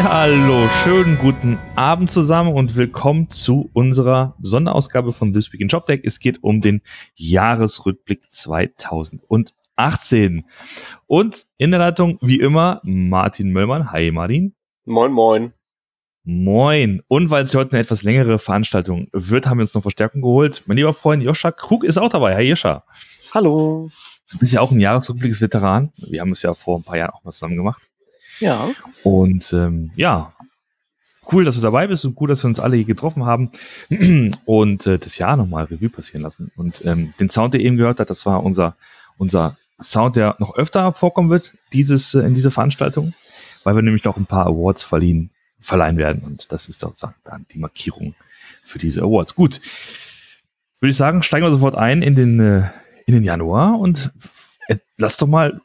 Ja, hallo, schönen guten Abend zusammen und willkommen zu unserer Sonderausgabe von This Week in JobTech. Es geht um den Jahresrückblick 2018. Und in der Leitung, wie immer, Martin Möllmann. Hi, Martin. Moin, moin. Moin. Und weil es heute eine etwas längere Veranstaltung wird, haben wir uns noch Verstärkung geholt. Mein lieber Freund Joscha Krug ist auch dabei. Hi, Joscha. Hallo. Du bist ja auch ein Jahresrückblicksveteran. Wir haben es ja vor ein paar Jahren auch mal zusammen gemacht. Ja. Und ähm, ja, cool, dass du dabei bist und gut, dass wir uns alle hier getroffen haben und äh, das Jahr nochmal Revue passieren lassen. Und ähm, den Sound, der eben gehört hat, das war unser, unser Sound, der noch öfter vorkommen wird, dieses, äh, in dieser Veranstaltung, weil wir nämlich noch ein paar Awards verliehen, verleihen werden. Und das ist doch dann die Markierung für diese Awards. Gut. Würde ich sagen, steigen wir sofort ein in den, äh, in den Januar und äh, lass doch mal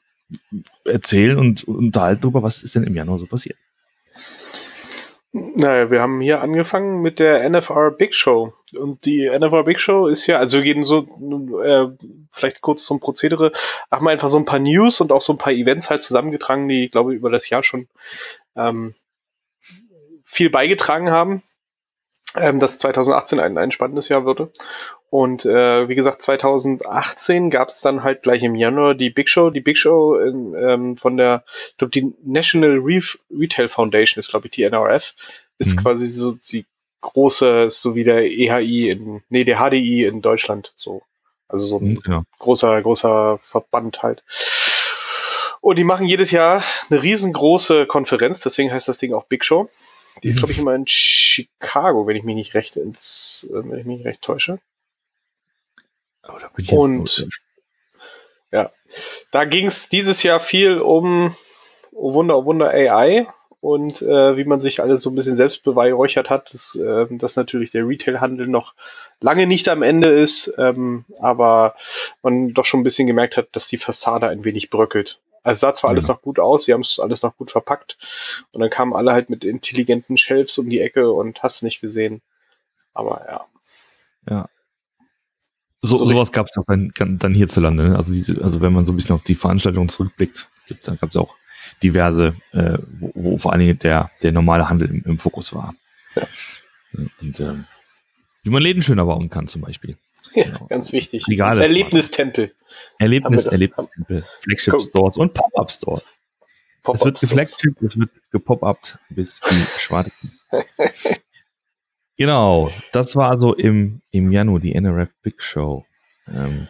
erzählen und unterhalten darüber, was ist denn im Januar so passiert. Naja, wir haben hier angefangen mit der NFR Big Show. Und die NFR Big Show ist ja, also wir gehen so, äh, vielleicht kurz zum Prozedere, haben einfach so ein paar News und auch so ein paar Events halt zusammengetragen, die, glaube ich, über das Jahr schon ähm, viel beigetragen haben ähm, dass 2018 ein, ein spannendes Jahr würde. Und äh, wie gesagt, 2018 gab es dann halt gleich im Januar die Big Show. Die Big Show in, ähm, von der, ich glaube, die National Re Retail Foundation ist, glaube ich, die NRF, ist mhm. quasi so die große, ist so wie der EHI in, nee, der HDI in Deutschland, so. Also so ein mhm, genau. großer, großer Verband halt. Und die machen jedes Jahr eine riesengroße Konferenz, deswegen heißt das Ding auch Big Show. Die ist, glaube ich, immer in Chicago, wenn ich mich nicht recht ins, äh, wenn ich mich nicht recht täusche. Und ja, da ging es dieses Jahr viel um oh Wunder, oh Wunder AI und äh, wie man sich alles so ein bisschen selbst beweihräuchert hat, dass, äh, dass natürlich der Retail-Handel noch lange nicht am Ende ist, ähm, aber man doch schon ein bisschen gemerkt hat, dass die Fassade ein wenig bröckelt. Also sah zwar alles noch gut aus, sie haben es alles noch gut verpackt und dann kamen alle halt mit intelligenten Shelves um die Ecke und hast nicht gesehen. Aber ja. Ja. So, so sowas gab es auch dann, dann hierzulande. Ne? Also, diese, also wenn man so ein bisschen auf die Veranstaltung zurückblickt, dann gab es auch diverse, äh, wo, wo, vor allen Dingen der, der normale Handel im, im Fokus war. Ja. Und ähm, wie man Läden schöner bauen kann zum Beispiel. Ja, genau. ganz wichtig. Regale Erlebnistempel. Erlebnis, Erlebnistempel. Flagship Stores und Pop-Up Stores. Pop es wird geflagship, es wird gepop-upt bis die Schwarzen. genau, das war also im, im Januar die NRF Big Show. Ähm,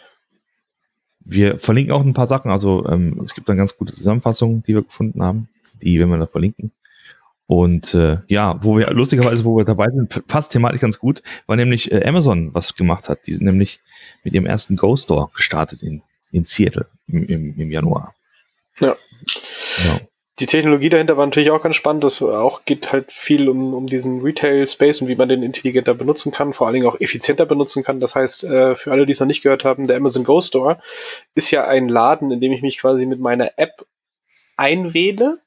wir verlinken auch ein paar Sachen, also ähm, es gibt eine ganz gute Zusammenfassung, die wir gefunden haben, die werden wir da verlinken. Und äh, ja, wo wir lustigerweise, wo wir dabei sind, passt thematisch ganz gut, weil nämlich äh, Amazon was gemacht hat. Die sind nämlich mit ihrem ersten Go Store gestartet in, in Seattle im, im, im Januar. Ja. Genau. Die Technologie dahinter war natürlich auch ganz spannend. Das auch geht halt viel um, um diesen Retail-Space und wie man den intelligenter benutzen kann, vor allen Dingen auch effizienter benutzen kann. Das heißt, äh, für alle, die es noch nicht gehört haben, der Amazon Go Store ist ja ein Laden, in dem ich mich quasi mit meiner App einwähle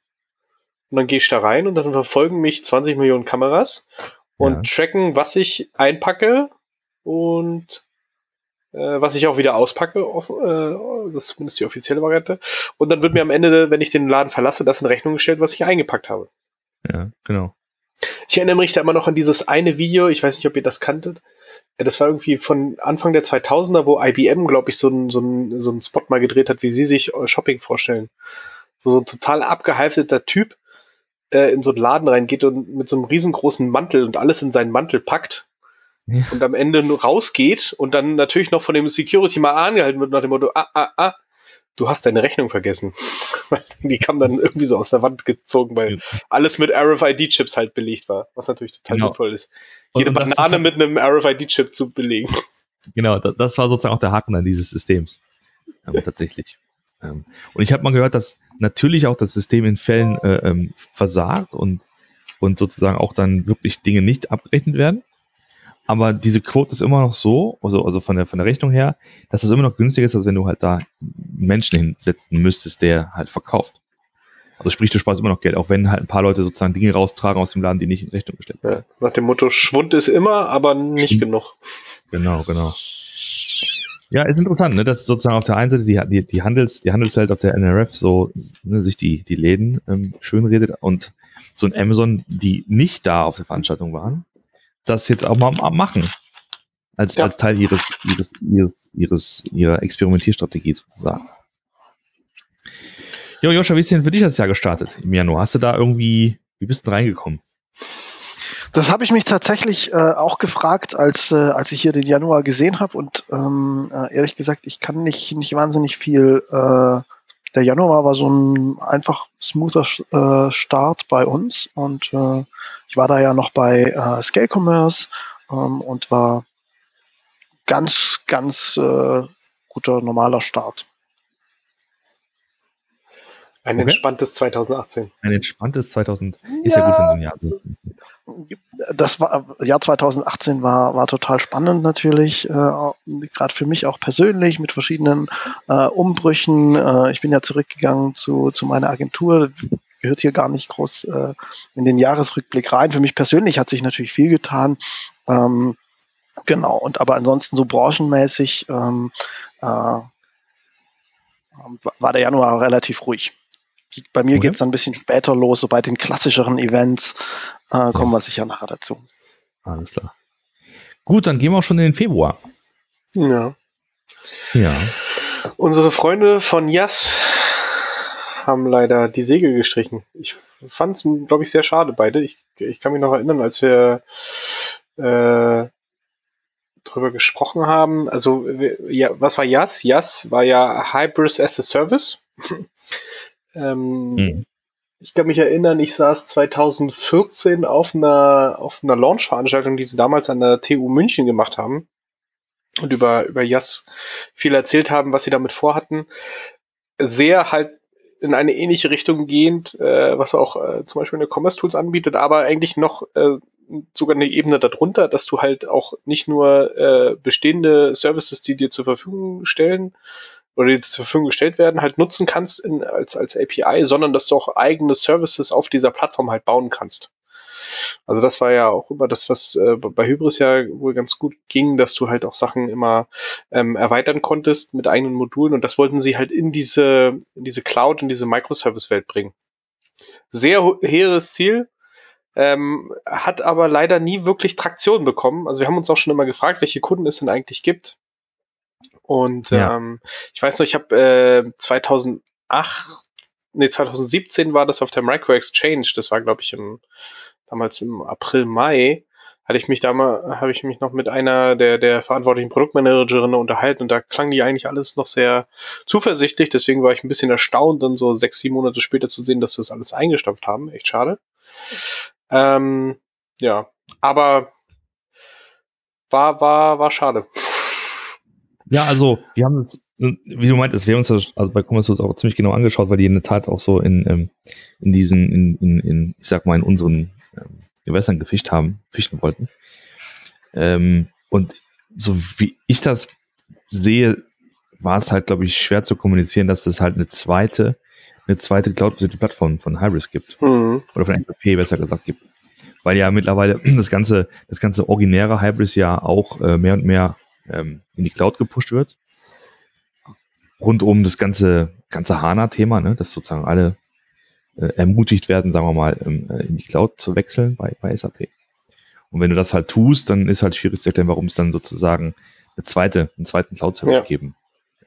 und dann gehe ich da rein und dann verfolgen mich 20 Millionen Kameras und ja. tracken, was ich einpacke und äh, was ich auch wieder auspacke. Auf, äh, das ist zumindest die offizielle Variante. Und dann wird mir am Ende, wenn ich den Laden verlasse, das in Rechnung gestellt, was ich eingepackt habe. Ja, genau. Ich erinnere mich da immer noch an dieses eine Video, ich weiß nicht, ob ihr das kanntet. Das war irgendwie von Anfang der 2000er, wo IBM, glaube ich, so einen so so einen Spot mal gedreht hat, wie sie sich äh, Shopping vorstellen. Wo so ein total abgehalfteter Typ äh, in so einen Laden reingeht und mit so einem riesengroßen Mantel und alles in seinen Mantel packt ja. und am Ende nur rausgeht und dann natürlich noch von dem Security mal angehalten wird nach dem Motto, ah, ah, ah, du hast deine Rechnung vergessen. Die kam dann irgendwie so aus der Wand gezogen, weil alles mit RFID-Chips halt belegt war, was natürlich total genau. sinnvoll ist. Jede und, und Banane ist mit einem RFID-Chip zu belegen. Genau, das war sozusagen auch der Haken an dieses Systems. Ähm, tatsächlich. Ähm, und ich habe mal gehört, dass natürlich auch das System in Fällen äh, ähm, versagt und, und sozusagen auch dann wirklich Dinge nicht abgerechnet werden. Aber diese Quote ist immer noch so, also, also von, der, von der Rechnung her, dass es immer noch günstiger ist, als wenn du halt da Menschen hinsetzen müsstest, der halt verkauft. Also sprich, du sparst immer noch Geld, auch wenn halt ein paar Leute sozusagen Dinge raustragen aus dem Laden, die nicht in Rechnung gestellt werden. Ja, nach dem Motto, Schwund ist immer, aber nicht Stimmt. genug. Genau, genau. Ja, ist interessant, ne, dass sozusagen auf der einen Seite die, die, die, Handels, die Handelswelt auf der NRF so ne, sich die, die Läden ähm, schön redet und so ein Amazon, die nicht da auf der Veranstaltung waren, das jetzt auch mal machen. Als, ja. als Teil ihres, ihres, ihres, ihres, ihrer Experimentierstrategie sozusagen. Jo, Joscha, wie ist denn für dich das Jahr gestartet im Januar? Hast du da irgendwie, wie bist du reingekommen? Das habe ich mich tatsächlich äh, auch gefragt, als, äh, als ich hier den Januar gesehen habe. Und ähm, äh, ehrlich gesagt, ich kann nicht, nicht wahnsinnig viel. Äh, der Januar war so ein einfach smoother äh, Start bei uns. Und äh, ich war da ja noch bei äh, Scale Commerce ähm, und war ganz, ganz äh, guter, normaler Start. Ein okay. entspanntes 2018. Ein entspanntes 2000. Ist ja, ja gut, wenn so ein Jahr ist das war Jahr 2018 war war total spannend natürlich, äh, gerade für mich auch persönlich mit verschiedenen äh, Umbrüchen. Äh, ich bin ja zurückgegangen zu zu meiner Agentur, gehört hier gar nicht groß äh, in den Jahresrückblick rein. Für mich persönlich hat sich natürlich viel getan. Ähm, genau und aber ansonsten so branchenmäßig ähm, äh, war der Januar relativ ruhig. Bei mir geht es dann ein bisschen später los, so bei den klassischeren Events äh, kommen wir sicher nachher dazu. Alles klar. Gut, dann gehen wir auch schon in den Februar. Ja. Ja. Unsere Freunde von Jas haben leider die Segel gestrichen. Ich fand es, glaube ich, sehr schade, beide. Ich, ich kann mich noch erinnern, als wir äh, drüber gesprochen haben. Also, ja, was war Jas? Jas war ja Hybris as a Service. Ähm, mhm. Ich kann mich erinnern, ich saß 2014 auf einer, auf einer Launch-Veranstaltung, die sie damals an der TU München gemacht haben und über, über Jas viel erzählt haben, was sie damit vorhatten. Sehr halt in eine ähnliche Richtung gehend, äh, was auch äh, zum Beispiel eine Commerce Tools anbietet, aber eigentlich noch äh, sogar eine Ebene darunter, dass du halt auch nicht nur äh, bestehende Services, die dir zur Verfügung stellen, oder die zur Verfügung gestellt werden, halt nutzen kannst in, als, als API, sondern dass du auch eigene Services auf dieser Plattform halt bauen kannst. Also das war ja auch immer das, was äh, bei Hybris ja wohl ganz gut ging, dass du halt auch Sachen immer ähm, erweitern konntest mit eigenen Modulen und das wollten sie halt in diese, in diese Cloud, in diese Microservice-Welt bringen. Sehr hehres Ziel, ähm, hat aber leider nie wirklich Traktion bekommen. Also wir haben uns auch schon immer gefragt, welche Kunden es denn eigentlich gibt. Und ja. ähm, ich weiß noch, ich habe äh, 2008, nee, 2017 war das auf der Micro Exchange. Das war, glaube ich, im, damals im April, Mai. Hatte ich mich da mal, habe ich mich noch mit einer der, der verantwortlichen Produktmanagerinnen unterhalten und da klang die eigentlich alles noch sehr zuversichtlich. Deswegen war ich ein bisschen erstaunt, dann so sechs, sieben Monate später zu sehen, dass sie das alles eingestampft haben. Echt schade. Ähm, ja, aber war, war, war schade. Ja, also wir haben es, wie du meintest, wir haben uns das also bei Commerce auch ziemlich genau angeschaut, weil die in der Tat auch so in, ähm, in diesen, in, in, in, ich sag mal, in unseren ähm, Gewässern gefischt haben, fischen wollten. Ähm, und so wie ich das sehe, war es halt, glaube ich, schwer zu kommunizieren, dass es halt eine zweite, eine zweite cloud-basierte Plattform von Hybris gibt. Mhm. Oder von SAP besser gesagt gibt. Weil ja mittlerweile das ganze, das ganze originäre Hybris ja auch äh, mehr und mehr ähm, in die Cloud gepusht wird. Rund um das ganze, ganze HANA-Thema, ne, dass sozusagen alle äh, ermutigt werden, sagen wir mal, ähm, äh, in die Cloud zu wechseln bei, bei SAP. Und wenn du das halt tust, dann ist halt schwierig zu erklären, warum es dann sozusagen eine zweite, einen zweiten Cloud-Service ja. geben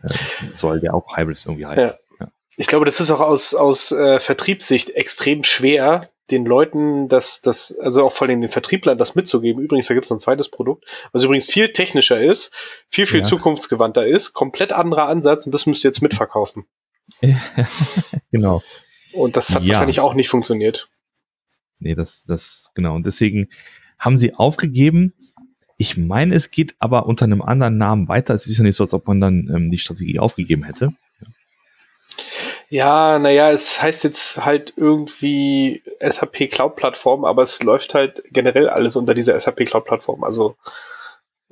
äh, soll, der auch Hybris irgendwie heißt. Ja. Ja. Ich glaube, das ist auch aus, aus äh, Vertriebssicht extrem schwer, den Leuten das, das, also auch vor allem den Vertrieblern das mitzugeben. Übrigens, da gibt es ein zweites Produkt, was übrigens viel technischer ist, viel, viel ja. zukunftsgewandter ist, komplett anderer Ansatz und das müsst ihr jetzt mitverkaufen. genau. Und das hat ja. wahrscheinlich auch nicht funktioniert. Nee, das, das, genau. Und deswegen haben sie aufgegeben. Ich meine, es geht aber unter einem anderen Namen weiter. Es ist ja nicht so, als ob man dann ähm, die Strategie aufgegeben hätte. Ja, naja, es heißt jetzt halt irgendwie SAP Cloud Plattform, aber es läuft halt generell alles unter dieser SAP Cloud Plattform. Also,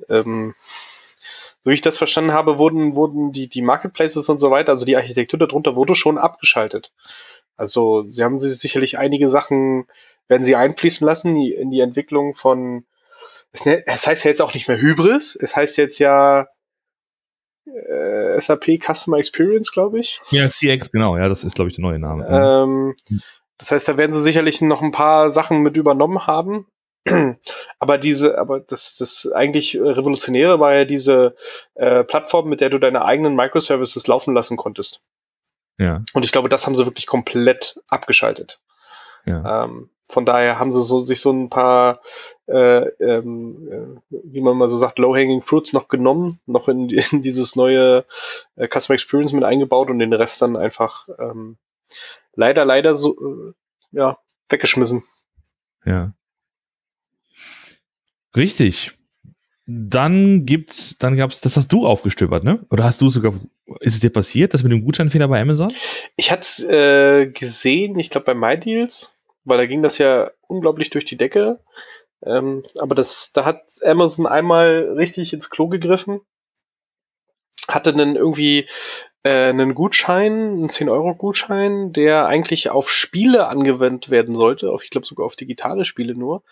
ähm, so wie ich das verstanden habe, wurden, wurden die, die Marketplaces und so weiter, also die Architektur darunter wurde schon abgeschaltet. Also, sie haben sich sicherlich einige Sachen, werden sie einfließen lassen in die Entwicklung von, ne, es heißt ja jetzt auch nicht mehr Hybris, es heißt jetzt ja äh, SAP Customer Experience, glaube ich. Ja, CX, genau, ja, das ist, glaube ich, der neue Name. Ähm, das heißt, da werden sie sicherlich noch ein paar Sachen mit übernommen haben. aber diese, aber das, das eigentlich Revolutionäre war ja diese äh, Plattform, mit der du deine eigenen Microservices laufen lassen konntest. Ja. Und ich glaube, das haben sie wirklich komplett abgeschaltet. Ja. Ähm, von daher haben sie so sich so ein paar, äh, ähm, äh, wie man mal so sagt, low-hanging fruits noch genommen, noch in, in dieses neue äh, Customer Experience mit eingebaut und den Rest dann einfach ähm, leider, leider so äh, ja weggeschmissen. Ja. Richtig. Dann gibt's, dann gab's, das hast du aufgestöbert, ne? Oder hast du sogar, ist es dir passiert, das mit dem Gutscheinfehler bei Amazon? Ich hatte es äh, gesehen, ich glaube bei MyDeals, weil da ging das ja unglaublich durch die Decke. Ähm, aber das, da hat Amazon einmal richtig ins Klo gegriffen. Hatte dann irgendwie äh, einen Gutschein, einen 10-Euro-Gutschein, der eigentlich auf Spiele angewendet werden sollte, auf, ich glaube sogar auf digitale Spiele nur.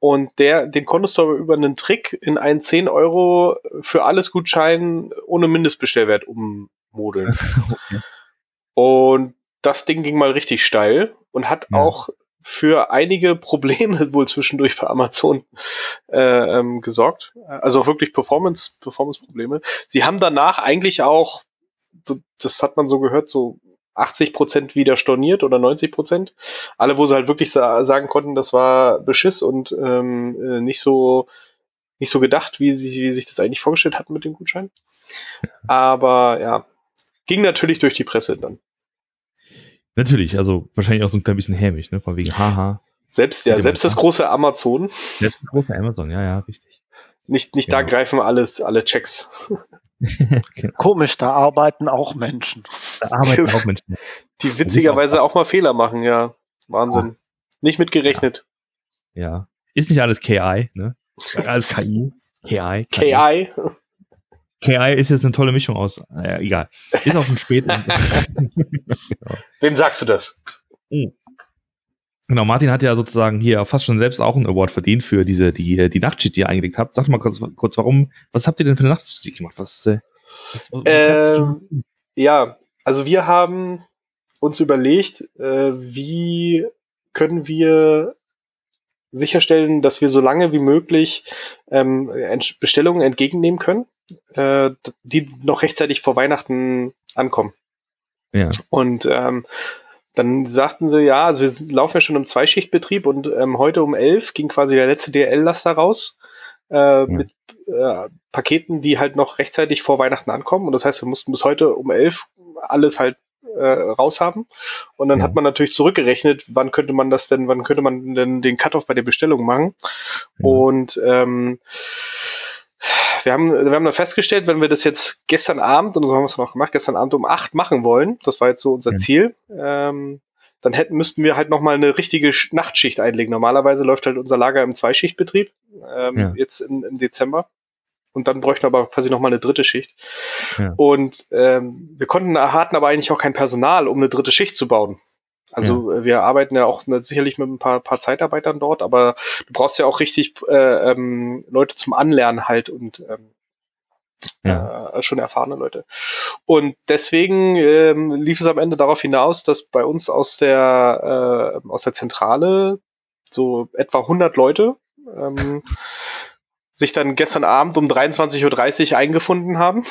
Und der, den konntest du aber über einen Trick in einen 10 Euro für alles Gutschein ohne Mindestbestellwert ummodeln. okay. Und das Ding ging mal richtig steil und hat ja. auch für einige Probleme wohl zwischendurch bei Amazon äh, ähm, gesorgt. Also auch wirklich Performance, Performance-Probleme. Sie haben danach eigentlich auch, das hat man so gehört, so 80 Prozent wieder storniert oder 90 Prozent. Alle, wo sie halt wirklich sa sagen konnten, das war Beschiss und ähm, äh, nicht so nicht so gedacht, wie sie wie sich das eigentlich vorgestellt hatten mit dem Gutschein. Aber ja, ging natürlich durch die Presse dann. Natürlich, also wahrscheinlich auch so ein klein bisschen hämisch, ne? Von wegen haha. Selbst, ja, selbst das große Amazon. Selbst das große Amazon, ja, ja, richtig. Nicht, nicht genau. da greifen alles, alle Checks. genau. Komisch, da arbeiten auch Menschen. Da arbeiten auch Menschen. Die witzigerweise auch, mal Fehler machen, ja. Wahnsinn. Nicht mitgerechnet. Ja. ja. Ist nicht alles KI, ne? Alles KI. KI. KI. KI. Ist jetzt eine tolle Mischung aus. Naja, egal. Ist auch schon spät. Wem sagst du das? Oh. Genau, Martin hat ja sozusagen hier fast schon selbst auch einen Award verdient für diese, die, die Nachtschicht, die ihr eingelegt habt. Sag mal kurz, kurz warum, was habt ihr denn für eine Nachtschicht gemacht? Was, äh, was, was ähm, ja, also wir haben uns überlegt, äh, wie können wir sicherstellen, dass wir so lange wie möglich ähm, Bestellungen entgegennehmen können äh, die noch rechtzeitig vor Weihnachten ankommen. Ja. Und ähm, dann sagten sie, ja, also wir laufen ja schon im Zweischichtbetrieb und ähm, heute um elf ging quasi der letzte DL-Laster raus äh, ja. mit äh, Paketen, die halt noch rechtzeitig vor Weihnachten ankommen. Und das heißt, wir mussten bis heute um elf alles halt äh, raushaben. Und dann ja. hat man natürlich zurückgerechnet, wann könnte man das denn, wann könnte man denn den Cut-off bei der Bestellung machen. Ja. Und ähm, wir haben, wir haben dann festgestellt, wenn wir das jetzt gestern Abend, und so haben wir es noch gemacht, gestern Abend um acht machen wollen, das war jetzt so unser ja. Ziel, ähm, dann hätten, müssten wir halt nochmal eine richtige Nachtschicht einlegen. Normalerweise läuft halt unser Lager im Zweischichtbetrieb, ähm, ja. jetzt in, im Dezember. Und dann bräuchten wir aber quasi nochmal eine dritte Schicht. Ja. Und ähm, wir konnten, hatten aber eigentlich auch kein Personal, um eine dritte Schicht zu bauen. Also ja. Äh, wir arbeiten ja auch ne, sicherlich mit ein paar, paar Zeitarbeitern dort, aber du brauchst ja auch richtig äh, ähm, Leute zum Anlernen halt und ähm, ja. äh, schon erfahrene Leute. Und deswegen ähm, lief es am Ende darauf hinaus, dass bei uns aus der, äh, aus der Zentrale so etwa 100 Leute ähm, sich dann gestern Abend um 23.30 Uhr eingefunden haben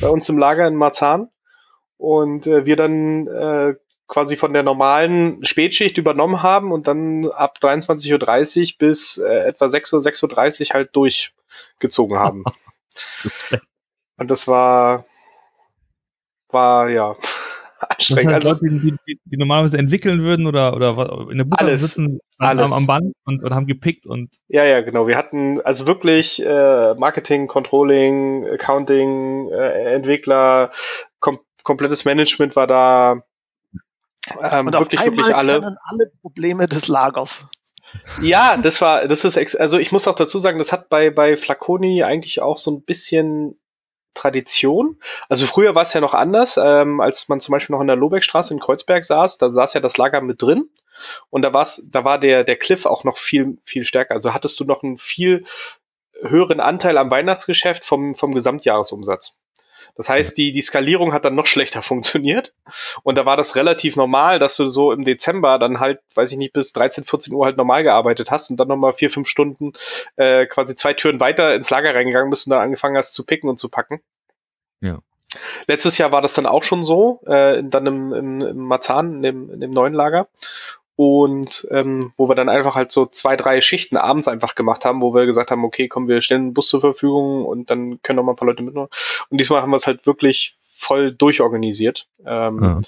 bei uns im Lager in Marzahn. Und äh, wir dann äh, quasi von der normalen Spätschicht übernommen haben und dann ab 23.30 Uhr bis äh, etwa 6 Uhr, 6.30 Uhr halt durchgezogen haben. und das war, war ja anstrengend. Das heißt, also, Leute, die, die, die, normalerweise entwickeln würden oder, oder in der Buchhaltung sitzen alles. Am, am Band und, und, haben gepickt und. Ja, ja, genau. Wir hatten also wirklich äh, Marketing, Controlling, Accounting, äh, Entwickler, kom komplettes Management war da ähm, und wirklich, wirklich alle. alle Probleme des Lagers. Ja, das war, das ist, also ich muss auch dazu sagen, das hat bei, bei Flaconi eigentlich auch so ein bisschen Tradition. Also früher war es ja noch anders, ähm, als man zum Beispiel noch in der Lobeckstraße in Kreuzberg saß, da saß ja das Lager mit drin und da war's, da war der, der Cliff auch noch viel, viel stärker. Also hattest du noch einen viel höheren Anteil am Weihnachtsgeschäft vom, vom Gesamtjahresumsatz. Das heißt, die, die Skalierung hat dann noch schlechter funktioniert. Und da war das relativ normal, dass du so im Dezember dann halt, weiß ich nicht, bis 13, 14 Uhr halt normal gearbeitet hast und dann nochmal vier, fünf Stunden äh, quasi zwei Türen weiter ins Lager reingegangen bist und dann angefangen hast zu picken und zu packen. Ja. Letztes Jahr war das dann auch schon so, äh, dann im, im, im Marzahn, in dem, in dem neuen Lager und ähm, wo wir dann einfach halt so zwei, drei Schichten abends einfach gemacht haben, wo wir gesagt haben, okay, komm, wir stellen einen Bus zur Verfügung und dann können noch mal ein paar Leute mitnehmen. Und diesmal haben wir es halt wirklich voll durchorganisiert. Ähm,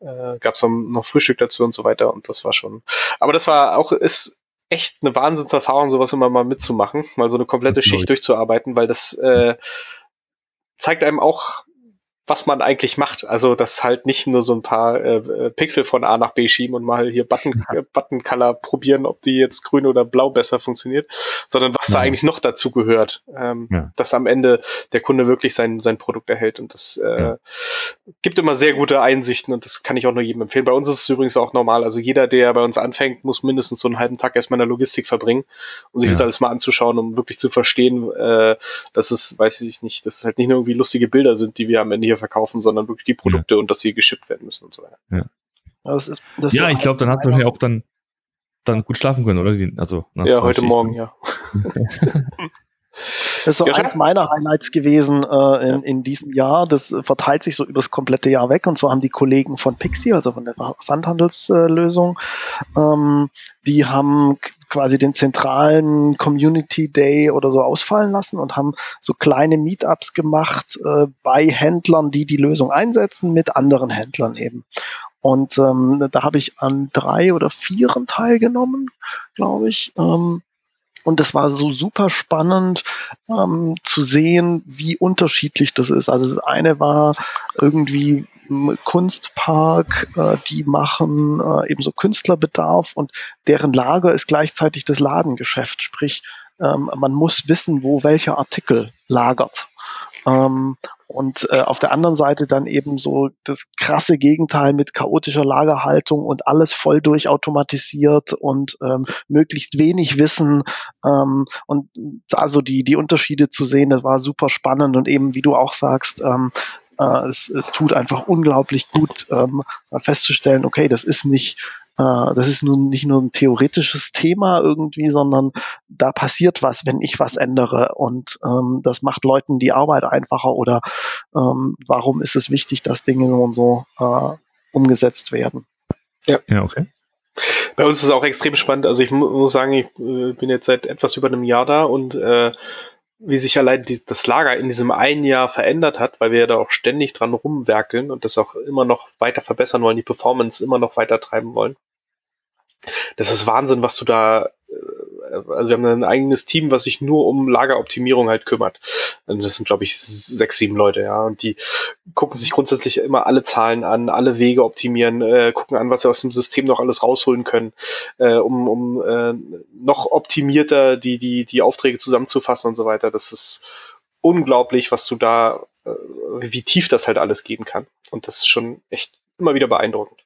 ja. äh, Gab es noch Frühstück dazu und so weiter und das war schon. Aber das war auch ist echt eine Wahnsinnserfahrung, sowas immer mal mitzumachen, mal so eine komplette Schicht durchzuarbeiten, weil das äh, zeigt einem auch was man eigentlich macht. Also das halt nicht nur so ein paar äh, äh, Pixel von A nach B schieben und mal hier Button, äh, Button Color probieren, ob die jetzt grün oder blau besser funktioniert, sondern was ja. da eigentlich noch dazu gehört, ähm, ja. dass am Ende der Kunde wirklich sein, sein Produkt erhält. Und das äh, ja. gibt immer sehr gute Einsichten und das kann ich auch nur jedem empfehlen. Bei uns ist es übrigens auch normal. Also jeder, der bei uns anfängt, muss mindestens so einen halben Tag erstmal in der Logistik verbringen, um sich das alles mal anzuschauen, um wirklich zu verstehen, äh, dass es, weiß ich nicht, dass es halt nicht nur irgendwie lustige Bilder sind, die wir am Ende hier verkaufen, sondern wirklich die Produkte ja. und dass sie geschippt werden müssen und so weiter. Ja, das ist, das ja ich glaube, dann hat man ja auch dann, dann gut schlafen können, oder? Also, ja, heute Morgen, ja. Das ist so ja, eins meiner Highlights gewesen äh, in, in diesem Jahr. Das verteilt sich so über das komplette Jahr weg. Und so haben die Kollegen von Pixie, also von der Sandhandelslösung, ähm, die haben quasi den zentralen Community Day oder so ausfallen lassen und haben so kleine Meetups gemacht äh, bei Händlern, die die Lösung einsetzen, mit anderen Händlern eben. Und ähm, da habe ich an drei oder vieren teilgenommen, glaube ich. Ähm, und es war so super spannend ähm, zu sehen, wie unterschiedlich das ist. Also das eine war irgendwie Kunstpark, äh, die machen äh, eben so Künstlerbedarf und deren Lager ist gleichzeitig das Ladengeschäft. Sprich, ähm, man muss wissen, wo welcher Artikel lagert. Ähm, und äh, auf der anderen Seite dann eben so das krasse Gegenteil mit chaotischer Lagerhaltung und alles voll durchautomatisiert und ähm, möglichst wenig Wissen ähm, und also die die Unterschiede zu sehen, das war super spannend und eben wie du auch sagst, ähm, äh, es, es tut einfach unglaublich gut ähm, festzustellen, okay, das ist nicht äh, das ist nun nicht nur ein theoretisches Thema irgendwie, sondern da passiert was, wenn ich was ändere. Und ähm, das macht Leuten die Arbeit einfacher oder ähm, warum ist es wichtig, dass Dinge so und so äh, umgesetzt werden. Ja. ja, okay. Bei uns ist es auch extrem spannend. Also ich muss sagen, ich äh, bin jetzt seit etwas über einem Jahr da und äh, wie sich allein die, das Lager in diesem einen Jahr verändert hat, weil wir ja da auch ständig dran rumwerkeln und das auch immer noch weiter verbessern wollen, die Performance immer noch weiter treiben wollen. Das ist Wahnsinn, was du da also wir haben ein eigenes Team, was sich nur um Lageroptimierung halt kümmert. Und das sind, glaube ich, sechs, sieben Leute, ja. Und die gucken sich grundsätzlich immer alle Zahlen an, alle Wege optimieren, äh, gucken an, was sie aus dem System noch alles rausholen können, äh, um, um äh, noch optimierter die, die, die Aufträge zusammenzufassen und so weiter. Das ist unglaublich, was du da, äh, wie tief das halt alles gehen kann. Und das ist schon echt immer wieder beeindruckend.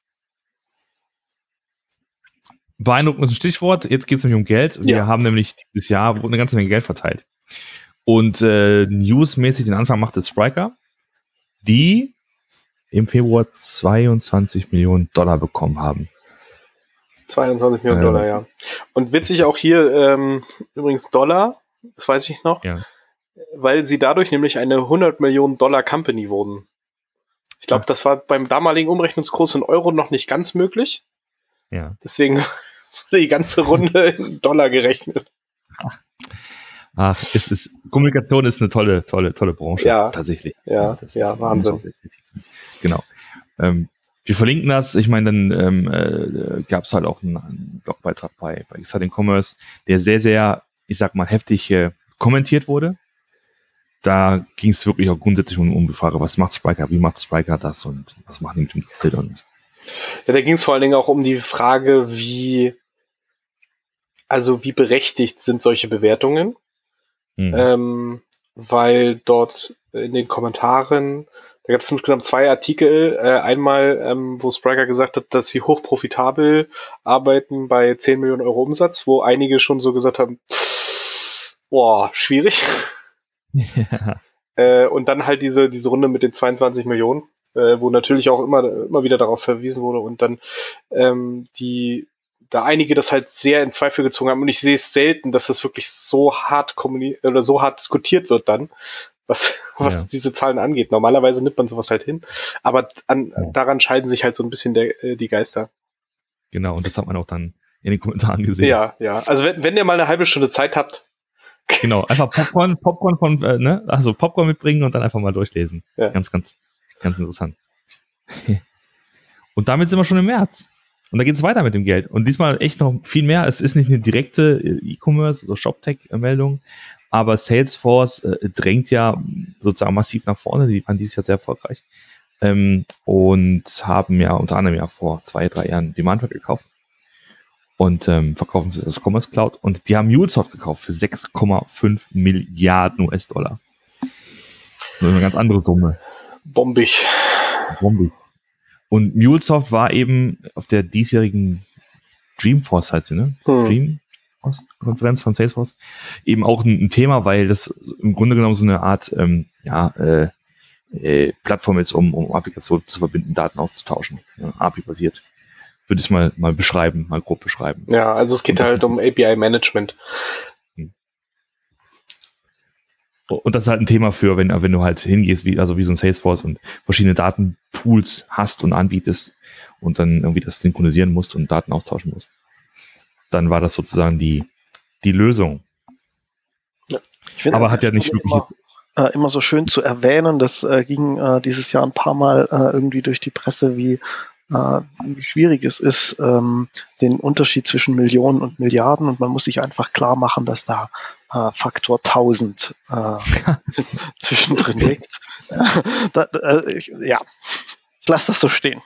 Beeindruckend ist ein Stichwort. Jetzt geht es nämlich um Geld. Wir ja. haben nämlich dieses Jahr eine ganze Menge Geld verteilt. Und äh, newsmäßig den Anfang machte Spriker, die im Februar 22 Millionen Dollar bekommen haben. 22 Millionen ähm, Dollar, ja. Und witzig auch hier ähm, übrigens Dollar, das weiß ich noch, ja. weil sie dadurch nämlich eine 100 Millionen Dollar Company wurden. Ich glaube, das war beim damaligen Umrechnungskurs in Euro noch nicht ganz möglich. Ja. Deswegen wurde die ganze Runde in Dollar gerechnet. Ach, es ist, Kommunikation ist eine tolle, tolle, tolle Branche. Ja. Tatsächlich. Ja, ja, ja Wahnsinn. Genau. Ähm, wir verlinken das. Ich meine, dann ähm, äh, gab es halt auch einen, einen, Blogbeitrag bei, bei Exciting Commerce, der sehr, sehr, ich sag mal, heftig äh, kommentiert wurde. Da ging es wirklich auch grundsätzlich um, um die Frage, was macht Spiker, wie macht Spiker das und was machen die mit dem Geld und ja, da ging es vor allen Dingen auch um die Frage, wie, also wie berechtigt sind solche Bewertungen? Mhm. Ähm, weil dort in den Kommentaren, da gab es insgesamt zwei Artikel. Äh, einmal, ähm, wo Spriker gesagt hat, dass sie hochprofitabel arbeiten bei 10 Millionen Euro Umsatz, wo einige schon so gesagt haben, boah, schwierig. Ja. Äh, und dann halt diese, diese Runde mit den 22 Millionen, äh, wo natürlich auch immer, immer wieder darauf verwiesen wurde und dann ähm, die da einige das halt sehr in Zweifel gezogen haben und ich sehe es selten, dass das wirklich so hart kommuni oder so hart diskutiert wird dann, was, was ja. diese Zahlen angeht. Normalerweise nimmt man sowas halt hin, aber an, daran scheiden sich halt so ein bisschen der, äh, die Geister. Genau, und das hat man auch dann in den Kommentaren gesehen. Ja, ja. Also wenn, wenn ihr mal eine halbe Stunde Zeit habt, Genau, einfach Popcorn, Popcorn von, äh, ne, also Popcorn mitbringen und dann einfach mal durchlesen. Ja. Ganz, ganz, ganz interessant. und damit sind wir schon im März. Und da geht es weiter mit dem Geld. Und diesmal echt noch viel mehr. Es ist nicht eine direkte äh, E-Commerce oder ShopTech-Meldung, aber Salesforce äh, drängt ja sozusagen massiv nach vorne. Die waren dieses Jahr sehr erfolgreich. Ähm, und haben ja unter anderem ja vor zwei, drei Jahren Demandware gekauft und ähm, verkaufen sie das Commerce Cloud. Und die haben MuleSoft gekauft für 6,5 Milliarden US-Dollar. Das ist eine ganz andere Summe. Bombig. Bombig. Und MuleSoft war eben auf der diesjährigen Dreamforce, heißt sie, ne? Hm. Dream Konferenz von Salesforce eben auch ein, ein, Thema, weil das im Grunde genommen so eine Art ähm, ja, äh, äh, Plattform ist, um, um Applikationen zu verbinden, Daten auszutauschen, ja, API-basiert würde ich es mal, mal beschreiben, mal grob beschreiben. Ja, also es geht halt um API-Management. Und das ist halt ein Thema für, wenn, wenn du halt hingehst, wie, also wie so ein Salesforce und verschiedene Datenpools hast und anbietest und dann irgendwie das synchronisieren musst und Daten austauschen musst. Dann war das sozusagen die, die Lösung. Ja. Aber hat ja nicht wirklich. Immer, äh, immer so schön zu erwähnen, das äh, ging äh, dieses Jahr ein paar Mal äh, irgendwie durch die Presse, wie äh, wie schwierig es ist, ähm, den Unterschied zwischen Millionen und Milliarden und man muss sich einfach klar machen, dass da äh, Faktor 1000 äh, zwischendrin liegt. da, äh, ich, ja, ich lasse das so stehen.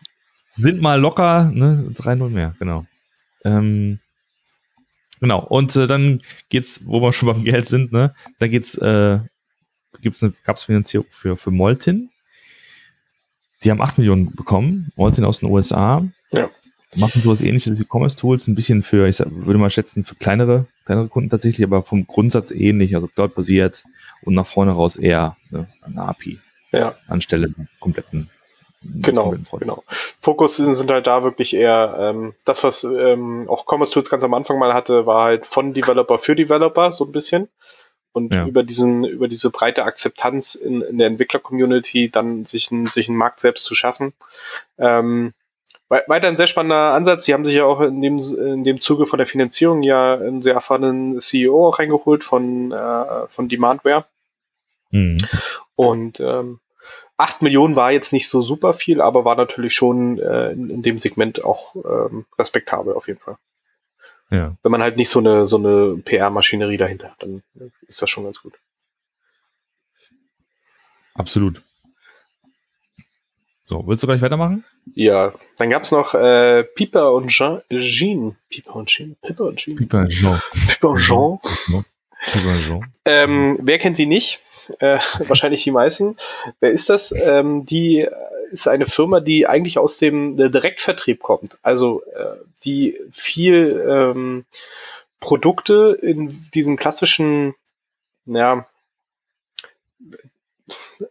Sind mal locker, ne, 3-0 mehr, genau. Ähm, genau, und äh, dann geht's, wo wir schon beim Geld sind, ne, da geht's, äh, gibt's eine, gab's Finanzierung für, für Moltin, die haben 8 Millionen bekommen, Martin aus den USA. Ja. Machen sowas ähnliches wie Commerce Tools, ein bisschen für, ich würde mal schätzen, für kleinere, kleinere Kunden tatsächlich, aber vom Grundsatz ähnlich, also cloud-basiert und nach vorne raus eher ne, eine API. Ja. Anstelle kompletten Genau, genau. Fokus sind halt da wirklich eher ähm, das, was ähm, auch Commerce Tools ganz am Anfang mal hatte, war halt von Developer für Developer so ein bisschen und ja. über diesen, über diese breite Akzeptanz in, in der Entwickler-Community dann sich, ein, sich einen Markt selbst zu schaffen. Ähm, weiter ein sehr spannender Ansatz. Sie haben sich ja auch in dem, in dem Zuge von der Finanzierung ja einen sehr erfahrenen CEO auch reingeholt von, äh, von Demandware. Mhm. Und ähm, 8 Millionen war jetzt nicht so super viel, aber war natürlich schon äh, in, in dem Segment auch ähm, respektabel auf jeden Fall. Ja. Wenn man halt nicht so eine, so eine PR-Maschinerie dahinter hat, dann ist das schon ganz gut. Absolut. So, willst du gleich weitermachen? Ja, dann gab es noch äh, Piper und Jean. Jean. Piper und Jean. Piper und Jean. Piper und Jean. Piper und Jean. Piper und Jean. Ähm, wer kennt sie nicht? Äh, wahrscheinlich die meisten. Wer ist das? Ähm, die ist eine Firma, die eigentlich aus dem Direktvertrieb kommt. Also äh, die viel ähm, Produkte in diesem klassischen, ja,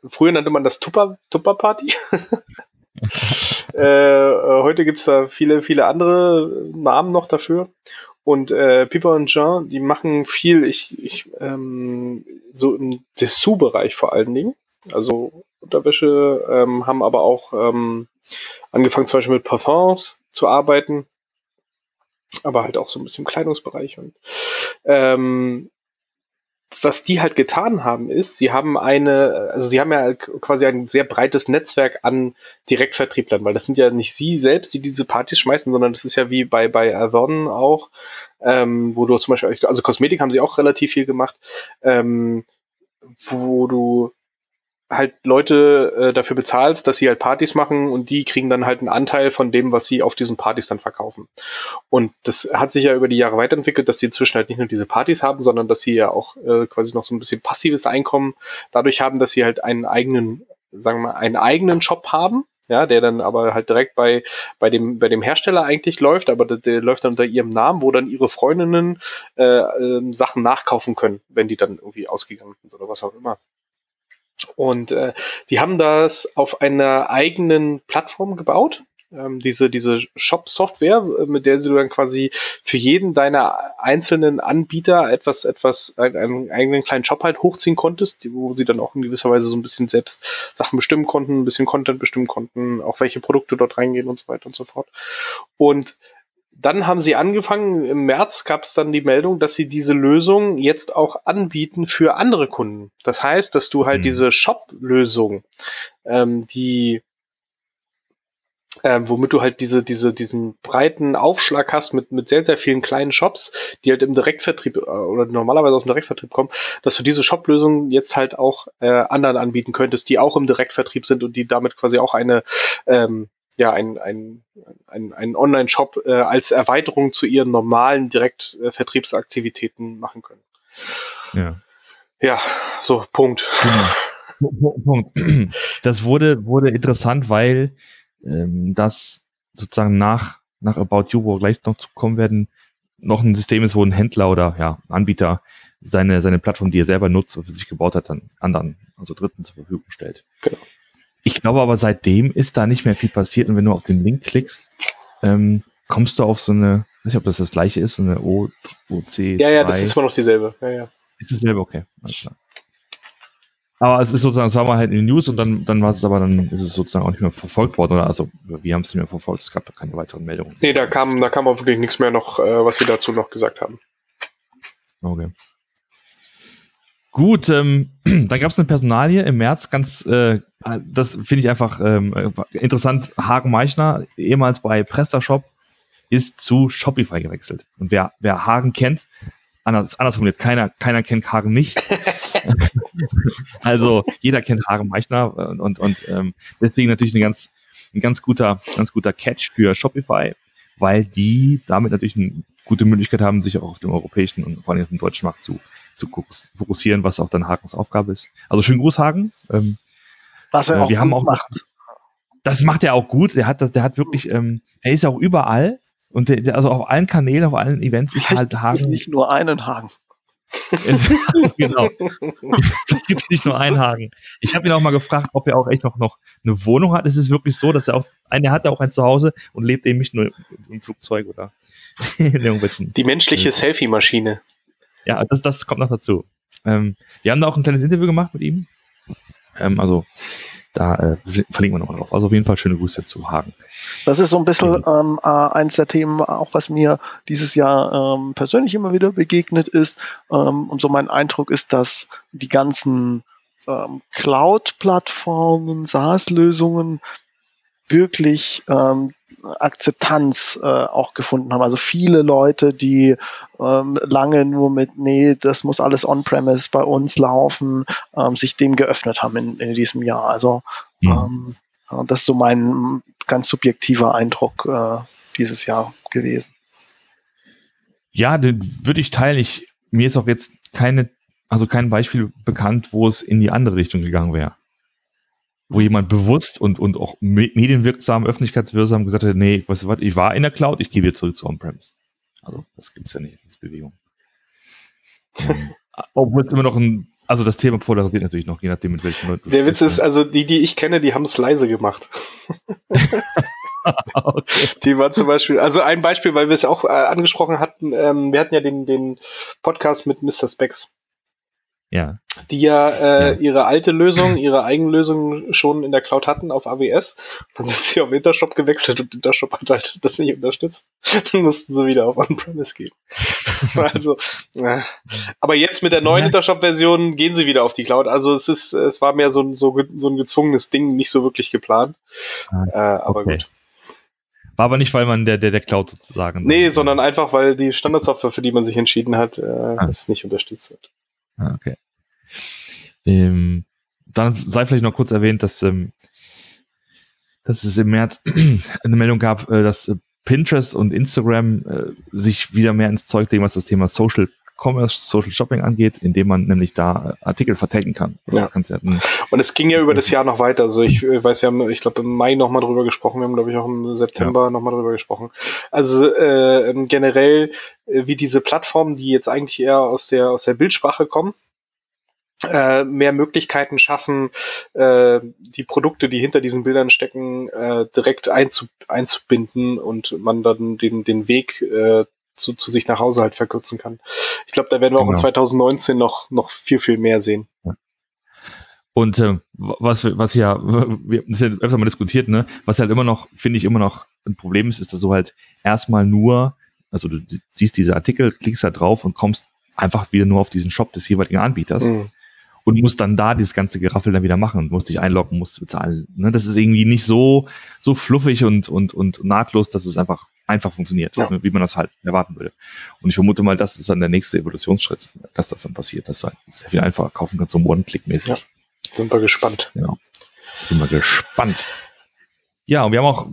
früher nannte man das Tupper, Tupper Party. äh, heute gibt's da viele, viele andere Namen noch dafür. Und äh, Piper und Jean, die machen viel, ich, ich ähm, so im Dessous-Bereich vor allen Dingen. Also Unterwäsche, ähm, haben aber auch ähm, angefangen zum Beispiel mit Parfums zu arbeiten, aber halt auch so ein bisschen im Kleidungsbereich. Und ähm, was die halt getan haben, ist, sie haben eine, also sie haben ja quasi ein sehr breites Netzwerk an Direktvertrieblern, weil das sind ja nicht sie selbst, die diese Partys schmeißen, sondern das ist ja wie bei, bei Avon auch, ähm, wo du zum Beispiel, also Kosmetik haben sie auch relativ viel gemacht, ähm, wo du halt Leute äh, dafür bezahlst, dass sie halt Partys machen und die kriegen dann halt einen Anteil von dem, was sie auf diesen Partys dann verkaufen. Und das hat sich ja über die Jahre weiterentwickelt, dass sie inzwischen halt nicht nur diese Partys haben, sondern dass sie ja auch äh, quasi noch so ein bisschen passives Einkommen dadurch haben, dass sie halt einen eigenen, sagen wir mal, einen eigenen Shop haben, ja, der dann aber halt direkt bei, bei, dem, bei dem Hersteller eigentlich läuft, aber der, der läuft dann unter ihrem Namen, wo dann ihre Freundinnen äh, äh, Sachen nachkaufen können, wenn die dann irgendwie ausgegangen sind oder was auch immer. Und äh, die haben das auf einer eigenen Plattform gebaut. Ähm, diese diese Shop-Software, äh, mit der du dann quasi für jeden deiner einzelnen Anbieter etwas, etwas, einen eigenen kleinen Shop halt hochziehen konntest, wo sie dann auch in gewisser Weise so ein bisschen selbst Sachen bestimmen konnten, ein bisschen Content bestimmen konnten, auch welche Produkte dort reingehen und so weiter und so fort. Und dann haben sie angefangen, im März gab es dann die Meldung, dass sie diese Lösung jetzt auch anbieten für andere Kunden. Das heißt, dass du halt mhm. diese Shop-Lösung, ähm, die ähm, womit du halt diese, diese, diesen breiten Aufschlag hast mit, mit sehr, sehr vielen kleinen Shops, die halt im Direktvertrieb äh, oder normalerweise aus dem Direktvertrieb kommen, dass du diese Shop-Lösung jetzt halt auch äh, anderen anbieten könntest, die auch im Direktvertrieb sind und die damit quasi auch eine ähm, ja, ein, ein, ein, ein Online-Shop äh, als Erweiterung zu ihren normalen Direktvertriebsaktivitäten machen können. Ja. Ja, so, Punkt. Genau. Punkt. Das wurde, wurde interessant, weil ähm, das sozusagen nach, nach About You, wo wir gleich noch zu kommen werden, noch ein System ist, wo ein Händler oder ja, Anbieter seine, seine Plattform, die er selber nutzt und für sich gebaut hat, dann anderen, also Dritten zur Verfügung stellt. Genau. Ich glaube aber seitdem ist da nicht mehr viel passiert und wenn du auf den Link klickst, ähm, kommst du auf so eine, weiß nicht, ob das das gleiche ist, so eine O, OC. Ja, ja, das ist immer noch dieselbe. Ja, ja. Ist dasselbe, okay. Alles klar. Aber es ist sozusagen, es war mal halt in den News und dann, dann war es aber, dann ist es sozusagen auch nicht mehr verfolgt worden, oder? Also, wir haben es nicht mehr verfolgt, es gab da keine weiteren Meldungen. Nee, da kam, da kam auch wirklich nichts mehr noch, äh, was sie dazu noch gesagt haben. Okay. Gut, ähm, dann gab es eine Personalie im März, ganz, äh, das finde ich einfach ähm, interessant. Hagen Meichner, ehemals bei PrestaShop, ist zu Shopify gewechselt. Und wer, wer Hagen kennt, anders, anders formuliert, keiner, keiner kennt Hagen nicht. also jeder kennt Hagen Meichner und, und, und ähm, deswegen natürlich ein ganz, ein ganz guter, ganz guter Catch für Shopify, weil die damit natürlich eine gute Möglichkeit haben, sich auch auf dem europäischen und vor allem auf dem deutschen Markt zu zu fokussieren, was auch dann Hagens Aufgabe ist. Also schönen Gruß, Hagen. Ähm, was er äh, auch, wir haben auch macht. Das macht er auch gut. Der hat, der hat wirklich, ähm, er ist auch überall und der, der, also auf allen Kanälen, auf allen Events ist halt Hagen. nicht nur einen Hagen. genau. Vielleicht gibt es nicht nur einen Hagen. Ich habe ihn auch mal gefragt, ob er auch echt noch, noch eine Wohnung hat. Es ist wirklich so, dass er auch, er hat auch ein Zuhause und lebt eben nicht nur im Flugzeug oder in irgendwelchen. Die menschliche Selfie-Maschine ja, das, das kommt noch dazu. Ähm, wir haben da auch ein kleines Interview gemacht mit ihm. Ähm, also da äh, verlinken wir nochmal drauf. Also auf jeden Fall schöne Grüße zu Hagen. Das ist so ein bisschen mhm. ähm, äh, eins der Themen, auch was mir dieses Jahr ähm, persönlich immer wieder begegnet ist. Ähm, und so mein Eindruck ist, dass die ganzen ähm, Cloud-Plattformen, SaaS-Lösungen wirklich ähm, Akzeptanz äh, auch gefunden haben. Also viele Leute, die ähm, lange nur mit, nee, das muss alles on-premise bei uns laufen, ähm, sich dem geöffnet haben in, in diesem Jahr. Also ja. ähm, das ist so mein ganz subjektiver Eindruck äh, dieses Jahr gewesen. Ja, den würde ich teilen. Ich, mir ist auch jetzt keine, also kein Beispiel bekannt, wo es in die andere Richtung gegangen wäre wo jemand bewusst und, und auch medienwirksam, öffentlichkeitswirksam gesagt hat, nee, weißt du was, ich war in der Cloud, ich gehe wieder zurück zu On-Premise. Also, das gibt's ja nicht als Bewegung. ähm, obwohl es immer noch ein, also das Thema polarisiert natürlich noch, je nachdem, mit welchen Leuten. Der Witz ist, also die, die ich kenne, die haben es leise gemacht. okay. Die war zum Beispiel, also ein Beispiel, weil wir es auch äh, angesprochen hatten, ähm, wir hatten ja den, den Podcast mit Mr. Specs. Ja. Die ja, äh, ja, ihre alte Lösung, ihre eigene Lösung schon in der Cloud hatten auf AWS. Dann sind sie auf Intershop gewechselt und Intershop hat halt das nicht unterstützt. Dann mussten sie wieder auf On-Premise gehen. also, äh. aber jetzt mit der neuen ja. Intershop-Version gehen sie wieder auf die Cloud. Also es ist, es war mehr so ein, so, so ein gezwungenes Ding, nicht so wirklich geplant. Ah, äh, aber okay. gut. War aber nicht, weil man der, der, der Cloud sozusagen. Nee, sondern einfach, weil die Standardsoftware, für die man sich entschieden hat, äh, ah. es nicht unterstützt wird. Ah, okay. Ähm, dann sei vielleicht noch kurz erwähnt, dass, ähm, dass es im März eine Meldung gab, äh, dass äh, Pinterest und Instagram äh, sich wieder mehr ins Zeug legen, was das Thema Social Commerce, Social Shopping angeht, indem man nämlich da Artikel vertecken kann. Ja. und es ging ja über das Jahr noch weiter. Also ich weiß, wir haben, ich glaube, im Mai nochmal drüber gesprochen, wir haben, glaube ich, auch im September ja. nochmal drüber gesprochen. Also äh, generell, äh, wie diese Plattformen, die jetzt eigentlich eher aus der, aus der Bildsprache kommen, äh, mehr Möglichkeiten schaffen, äh, die Produkte, die hinter diesen Bildern stecken, äh, direkt einzu einzubinden und man dann den, den Weg äh, zu, zu sich nach Hause halt verkürzen kann. Ich glaube, da werden wir genau. auch in 2019 noch, noch viel, viel mehr sehen. Und äh, was, was ja, wir haben das ja öfter mal diskutiert, ne, was halt immer noch, finde ich, immer noch ein Problem ist, ist, dass du halt erstmal nur, also du siehst diese Artikel, klickst da drauf und kommst einfach wieder nur auf diesen Shop des jeweiligen Anbieters. Mhm und musst dann da dieses ganze Geraffel dann wieder machen und musst dich einloggen, musst bezahlen. Ne? Das ist irgendwie nicht so, so fluffig und, und, und nahtlos, dass es einfach einfach funktioniert, ja. wie man das halt erwarten würde. Und ich vermute mal, das ist dann der nächste Evolutionsschritt, dass das dann passiert, dass du halt sehr viel einfacher kaufen kannst, so One-Click-mäßig. Ja. Sind wir gespannt. Genau. Sind wir gespannt. Ja, und wir haben auch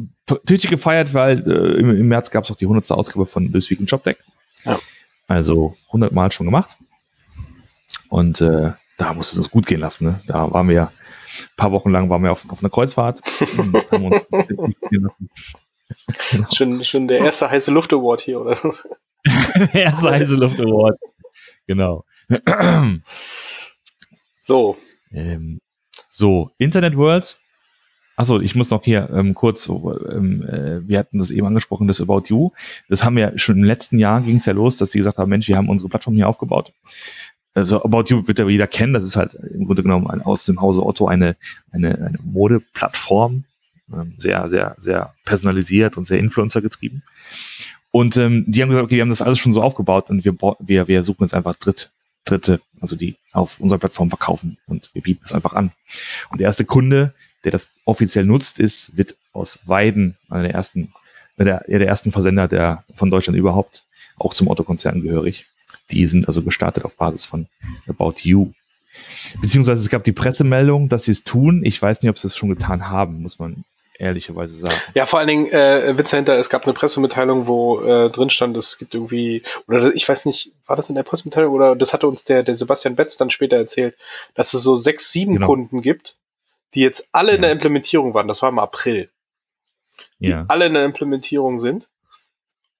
tüchtig gefeiert, weil äh, im, im, März gab es auch die 100. Ausgabe von This Week in Job Deck. Ja. Also 100 Mal schon gemacht. Und äh, da musste es uns gut gehen lassen. Ne? Da waren wir ein paar Wochen lang waren wir auf, auf einer Kreuzfahrt. genau. schon, schon der erste heiße Luft Award hier, oder? der erste heiße Luft Award. Genau. so. Ähm, so, Internet World. Achso, ich muss noch hier ähm, kurz, ähm, äh, wir hatten das eben angesprochen, das About You. Das haben wir schon im letzten Jahr ging es ja los, dass sie gesagt haben, Mensch, wir haben unsere Plattform hier aufgebaut also About You wird ja jeder kennen, das ist halt im Grunde genommen aus dem Hause Otto eine, eine, eine Modeplattform, ähm, sehr, sehr, sehr personalisiert und sehr Influencer getrieben. Und ähm, die haben gesagt, okay, wir haben das alles schon so aufgebaut und wir, wir, wir suchen jetzt einfach Dritt, Dritte, also die auf unserer Plattform verkaufen und wir bieten es einfach an. Und der erste Kunde, der das offiziell nutzt, ist, wird aus Weiden, einer der ersten, der, der ersten Versender der, von Deutschland überhaupt, auch zum Otto-Konzern gehörig. Die sind also gestartet auf Basis von About You. Beziehungsweise es gab die Pressemeldung, dass sie es tun. Ich weiß nicht, ob sie es schon getan haben, muss man ehrlicherweise sagen. Ja, vor allen Dingen, äh, Witz dahinter, es gab eine Pressemitteilung, wo äh, drin stand, es gibt irgendwie, oder ich weiß nicht, war das in der Pressemitteilung oder das hatte uns der, der Sebastian Betz dann später erzählt, dass es so sechs, sieben genau. Kunden gibt, die jetzt alle ja. in der Implementierung waren. Das war im April. Die ja. alle in der Implementierung sind.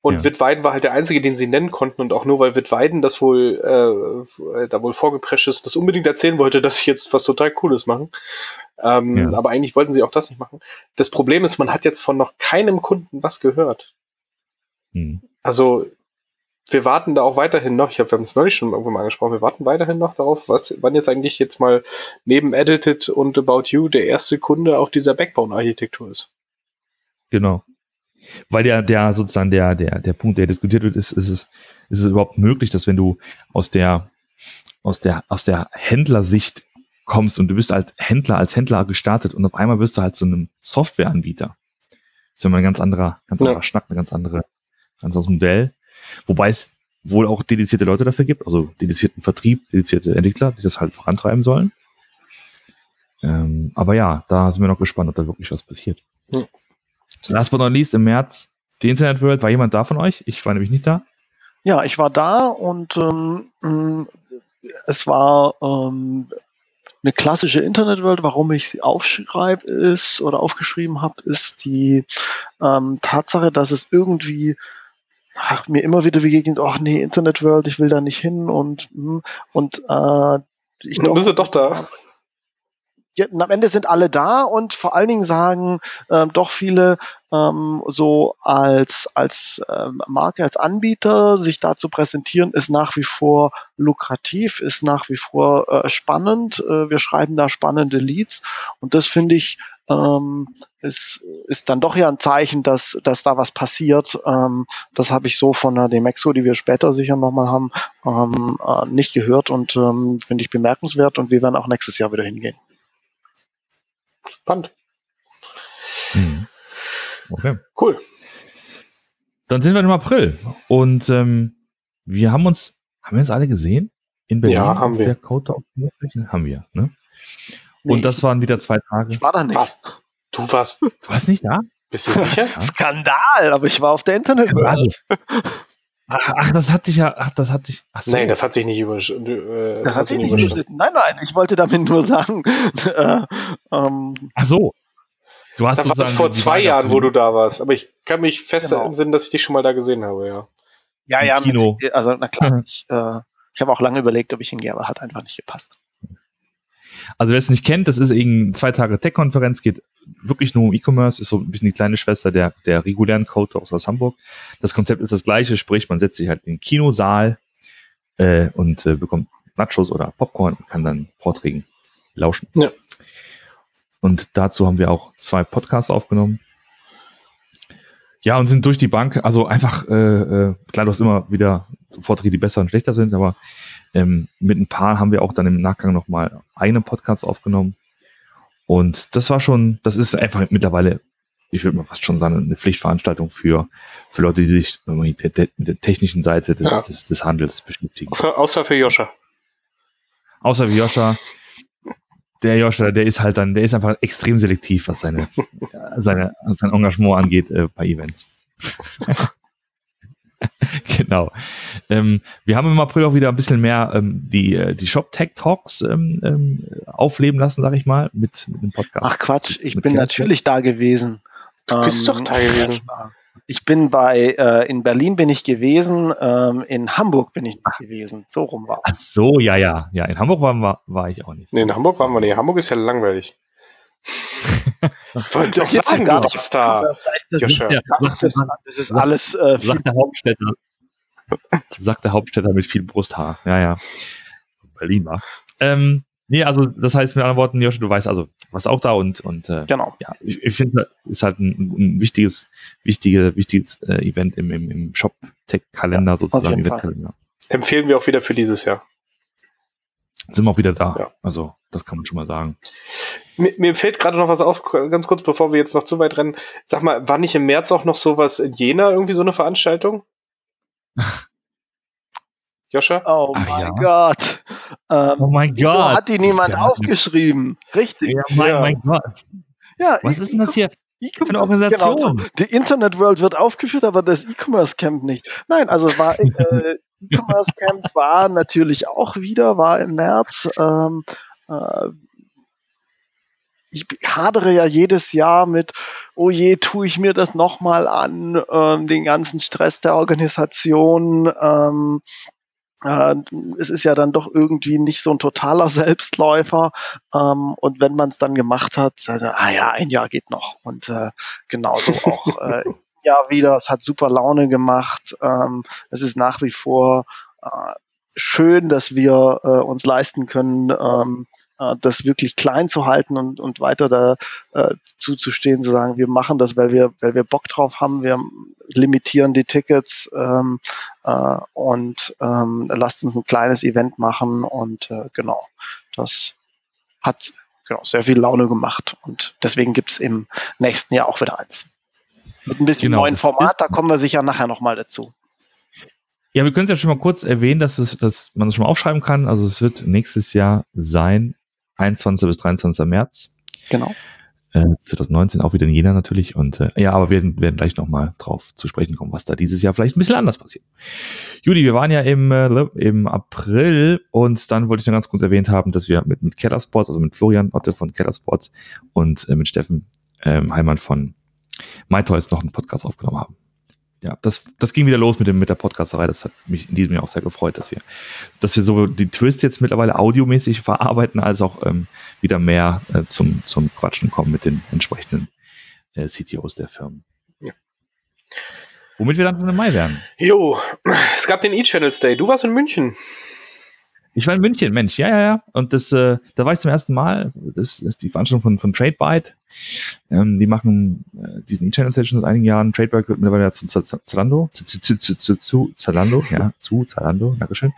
Und ja. Wittweiden war halt der einzige, den sie nennen konnten. Und auch nur, weil Wittweiden das wohl, äh, da wohl vorgeprescht ist, das unbedingt erzählen wollte, dass sie jetzt was total Cooles machen. Ähm, ja. Aber eigentlich wollten sie auch das nicht machen. Das Problem ist, man hat jetzt von noch keinem Kunden was gehört. Hm. Also, wir warten da auch weiterhin noch, ich habe wir haben es neulich schon irgendwo mal angesprochen, wir warten weiterhin noch darauf, was, wann jetzt eigentlich jetzt mal neben Edited und About You der erste Kunde auf dieser Backbone-Architektur ist. Genau weil der, der sozusagen der, der, der Punkt, der diskutiert wird, ist, ist es, ist es überhaupt möglich, dass wenn du aus der, aus der, aus der Händlersicht kommst und du bist halt Händler als Händler gestartet und auf einmal wirst du halt so einem Softwareanbieter. Das ist ja mal ein ganz anderer, ganz anderer ja. Schnack, ein ganz andere, ganz anderes Modell. Wobei es wohl auch dedizierte Leute dafür gibt, also dedizierten Vertrieb, dedizierte Entwickler, die das halt vorantreiben sollen. Ähm, aber ja, da sind wir noch gespannt, ob da wirklich was passiert. Ja. Last but not least, im März die Internet World. War jemand da von euch? Ich war nämlich nicht da. Ja, ich war da und ähm, mm, es war ähm, eine klassische Internet World. Warum ich sie aufschreibe ist oder aufgeschrieben habe, ist die ähm, Tatsache, dass es irgendwie ach, mir immer wieder begegnet, ach nee, Internet World, ich will da nicht hin und hm, und äh, ich doch, bist du doch da am Ende sind alle da und vor allen Dingen sagen ähm, doch viele ähm, so als als ähm, Marke als Anbieter sich da zu präsentieren ist nach wie vor lukrativ ist nach wie vor äh, spannend äh, wir schreiben da spannende Leads und das finde ich ähm, ist, ist dann doch ja ein Zeichen, dass, dass da was passiert. Ähm, das habe ich so von der Demexo, die wir später sicher nochmal haben, ähm, äh, nicht gehört und ähm, finde ich bemerkenswert und wir werden auch nächstes Jahr wieder hingehen. Spannend. Mhm. Okay. Cool. Dann sind wir im April und ähm, wir haben uns, haben wir uns alle gesehen? In Berlin? Ja, haben wir. Der Code haben wir, ne? Und nee, das waren wieder zwei Tage. Ich war da nicht. Was? Du warst. Du warst nicht da? Bist du sicher? Skandal, aber ich war auf der Internet. Ach, ach, das hat sich ja, ach, das hat sich. Ach so. Nein, das hat sich nicht überschritten. Äh, das, das, hat sich nicht überschritten. Nein, nein, ich wollte damit nur sagen. Äh, ähm, ach so. Du hast das war vor zwei Jahren, wo du da warst. Aber ich kann mich fest genau. entsinnen, dass ich dich schon mal da gesehen habe, ja. Ja, ja, Kino. Mit, also na klar. ich, äh, ich habe auch lange überlegt, ob ich hingehe, aber hat einfach nicht gepasst. Also wer es nicht kennt, das ist eben zwei Tage Tech-Konferenz, geht wirklich nur um E-Commerce, ist so ein bisschen die kleine Schwester der, der regulären Code aus Hamburg. Das Konzept ist das gleiche, sprich, man setzt sich halt in den Kinosaal äh, und äh, bekommt Nachos oder Popcorn und kann dann Vorträgen lauschen. Ja. Und dazu haben wir auch zwei Podcasts aufgenommen. Ja, und sind durch die Bank, also einfach, äh, äh, klar, du hast immer wieder Vorträge, die besser und schlechter sind, aber ähm, mit ein paar haben wir auch dann im Nachgang nochmal eigene Podcasts aufgenommen. Und das war schon, das ist einfach mittlerweile, ich würde mal fast schon sagen, eine Pflichtveranstaltung für, für Leute, die sich mit der, mit der technischen Seite des, Ja. des, des Handels beschäftigen. Außer, außer für Joscha. Außer wie Joscha. Der Joscha, der ist halt dann, der ist einfach extrem selektiv, was seine, seine, was sein Engagement angeht äh, bei Events. genau. Ähm, wir haben im April auch wieder ein bisschen mehr ähm, die, äh, die Shop Tech Talks ähm, ähm, aufleben lassen, sag ich mal, mit, mit dem Podcast. Ach Quatsch, ich Mit bin Kerstin. natürlich da gewesen. Du bist Ähm, doch da gewesen. Ich bin bei, äh, in Berlin bin ich gewesen, ähm, in Hamburg bin ich nicht gewesen. So rum war Ach so, ja, ja. Ja, in Hamburg war, war, war ich auch nicht. Nee, in Hamburg waren wir nicht. Hamburg ist ja langweilig. Ich wollte doch sagen, du gar warst da. Das, das, ist, das ist alles äh, viel sagt der Hauptstädter. mit viel Brusthaar. Ja, ja. Berlin war. Ähm, nee, also das heißt mit anderen Worten, Joshi, du weißt also, was auch da und, und äh, Genau. ja, ich, ich finde, es ist halt ein, ein wichtiges, wichtige, wichtiges äh, Event im, im, im Shop-Tech-Kalender sozusagen, jeden Fall. Eventkalender. Empfehlen wir auch wieder für dieses Jahr. Sind wir auch wieder da. Ja. Also, das kann man schon mal sagen. Mir, mir fällt gerade noch was auf, ganz kurz, bevor wir jetzt noch zu weit rennen. Sag mal, war nicht im März auch noch sowas in Jena, irgendwie so eine Veranstaltung? Joscha? Oh Ach mein ja. Gott. Ähm, Oh mein Gott. hat die niemand Ja. aufgeschrieben? Richtig. Ja, mein, Ja. mein Gott. Ja, Was ist denn das hier für eine Organisation? Genau, so. Die Internet World wird aufgeführt, aber das E-Commerce Camp nicht. Nein, also war äh, E-Commerce Camp war natürlich auch wieder, war im März. Ähm, äh, ich hadere ja jedes Jahr mit, oh je, tue ich mir das nochmal an, ähm, den ganzen Stress der Organisation. Ähm, äh, es ist ja dann doch irgendwie nicht so ein totaler Selbstläufer. Ähm, und wenn man es dann gemacht hat, also, ah ja, ein Jahr geht noch. Und äh, genauso auch äh, ja wieder. Es hat super Laune gemacht. Ähm, es ist nach wie vor äh, schön, dass wir äh, uns leisten können, ähm, äh, das wirklich klein zu halten und, und weiter da äh, zuzustehen, zu sagen, wir machen das, weil wir, weil wir Bock drauf haben, wir limitieren die Tickets ähm, äh, und ähm, lasst uns ein kleines Event machen und äh, genau, das hat genau, sehr viel Laune gemacht und deswegen gibt's im nächsten Jahr auch wieder eins. Mit ein bisschen Genau, neuen Format, da kommen wir sicher nachher nochmal dazu. Ja, wir können es ja schon mal kurz erwähnen, dass, es, dass man es schon mal aufschreiben kann. Also es wird nächstes Jahr sein, 21. bis 23. März Genau. äh, 2019, auch wieder in Jena natürlich. Und äh, ja, aber wir werden, werden gleich nochmal drauf zu sprechen kommen, was da dieses Jahr vielleicht ein bisschen anders passiert. Judy, wir waren ja im, äh, im April und dann wollte ich noch ganz kurz erwähnt haben, dass wir mit, mit Keller Sports, also mit Florian Otte von Keller Sports und äh, mit Steffen ähm, Heimann von MyToys noch einen Podcast aufgenommen haben. Ja, das, das ging wieder los mit, dem, mit der Podcasterei. Das hat mich in diesem Jahr auch sehr gefreut, dass wir, dass wir so die Twists jetzt mittlerweile audiomäßig verarbeiten, als auch ähm, wieder mehr äh, zum, zum Quatschen kommen mit den entsprechenden äh, CTOs der Firmen. Ja. Womit wir dann im Mai werden. Jo, es gab den E-Channels Day. Du warst in München. Ich war in München, Mensch, ja, ja, ja. Und das, äh, da war ich zum ersten Mal. Das ist die Veranstaltung von, von TradeByte. Ähm, die machen äh, diesen E-Channel Station seit einigen Jahren. TradeByte gehört mittlerweile ja zu Zalando. Zu, zu, zu, zu, zu, zu Zalando, ja, zu Zalando, Dankeschön.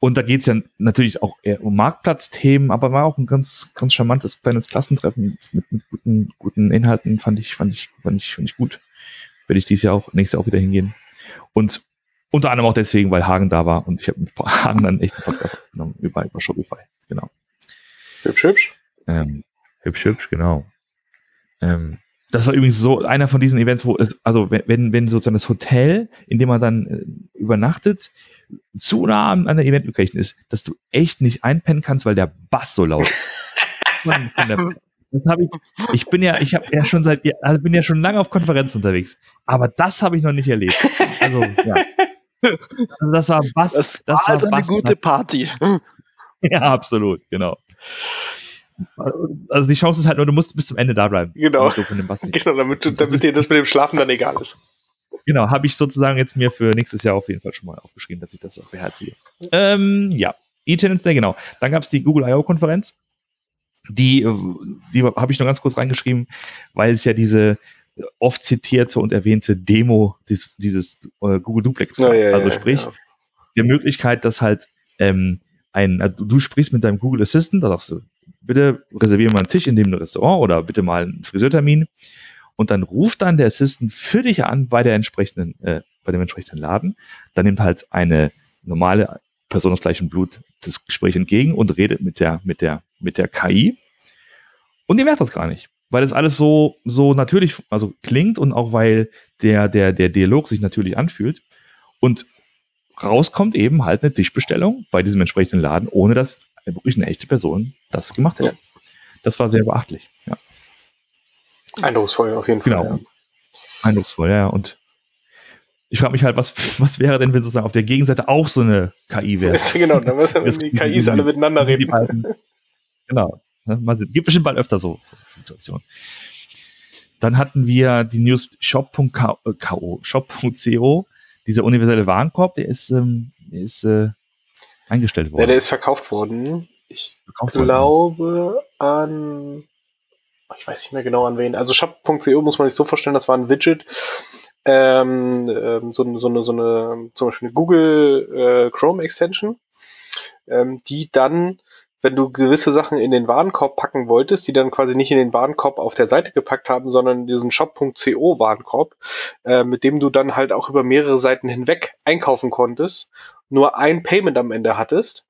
Und da geht's ja natürlich auch eher um Marktplatzthemen, aber war auch ein ganz, ganz charmantes kleines Klassentreffen mit, mit guten, guten Inhalten, fand ich, fand ich, fand ich, fand ich gut. Werde ich dieses Jahr auch, nächstes Jahr auch wieder hingehen. Und unter anderem auch deswegen, weil Hagen da war und ich habe mit Hagen dann echt einen Podcast aufgenommen über, über Shopify. Genau. Hübsch, hübsch. Ähm, hübsch, hübsch, genau. Ähm, das war übrigens so einer von diesen Events, wo es, also wenn- wenn, sozusagen das Hotel, in dem man dann äh, übernachtet, zu nah an der Event-Location ist, dass du echt nicht einpennen kannst, weil der Bass so laut ist. Das habe ich, ich bin ja, ich habe ja schon seit, also bin ja schon lange auf Konferenzen unterwegs, aber das habe ich noch nicht erlebt. Also, ja. Also das war Bass, Das, das war also eine Bass- gute Party. Ja, absolut, genau. Also die Chance ist halt nur, du musst bis zum Ende da bleiben. Genau. Genau, damit, du- damit dir das mit dem Schlafen dann egal ist. Genau, habe ich sozusagen jetzt mir für nächstes Jahr auf jeden Fall schon mal aufgeschrieben, dass ich das auch beherzige. Ähm, ja, E-Tenants Day, genau. Dann gab es die Google I.O.-Konferenz. Die, äh, die habe ich noch ganz kurz reingeschrieben, weil es ja diese oft zitierte und erwähnte Demo dieses, dieses äh, Google Duplex gab. also sprich, ja. der Möglichkeit, dass halt ähm, ein, also du sprichst mit deinem Google Assistant, da sagst du, bitte reserviere mal einen Tisch in dem Restaurant oder bitte mal einen Friseurtermin. Und dann ruft dann der Assistant für dich an bei der entsprechenden, äh, bei dem entsprechenden Laden. Dann nimmt halt eine normale Person aus gleichem Blut das Gespräch entgegen und redet mit der, mit der, mit der KI. Und die merkt das gar nicht. Weil das alles so, so natürlich, also klingt und auch weil der, der, der Dialog sich natürlich anfühlt. Und rauskommt eben halt eine Tischbestellung bei diesem entsprechenden Laden, ohne dass wirklich eine echte Person das gemacht hätte. Das war sehr beachtlich. Ja. Eindrucksvoll auf jeden Fall. Genau. Ja. Eindrucksvoll, ja. Und ich frage mich halt, was, was wäre denn, wenn sozusagen auf der Gegenseite auch so eine KI wäre? genau, dann müssen die KIs alle miteinander reden. Genau. Ne, Mal sehen. Gibt bestimmt bald öfter so, so Situationen. Dann hatten wir die News shop.co, shop.co, dieser universelle Warenkorb, der ist, ähm, der ist äh, eingestellt worden. Ja, der ist verkauft worden. Ich Verkauft worden. glaube an, ich weiß nicht mehr genau an wen. Also shop.co muss man sich so vorstellen, das war ein Widget, ähm, ähm, so, eine- so eine, so eine, zum Beispiel eine Google äh, Chrome Extension, ähm, die dann, wenn du gewisse Sachen in den Warenkorb packen wolltest, die dann quasi nicht in den Warenkorb auf der Seite gepackt haben, sondern in diesen shop.co Warenkorb, äh, mit dem du dann halt auch über mehrere Seiten hinweg einkaufen konntest, nur ein Payment am Ende hattest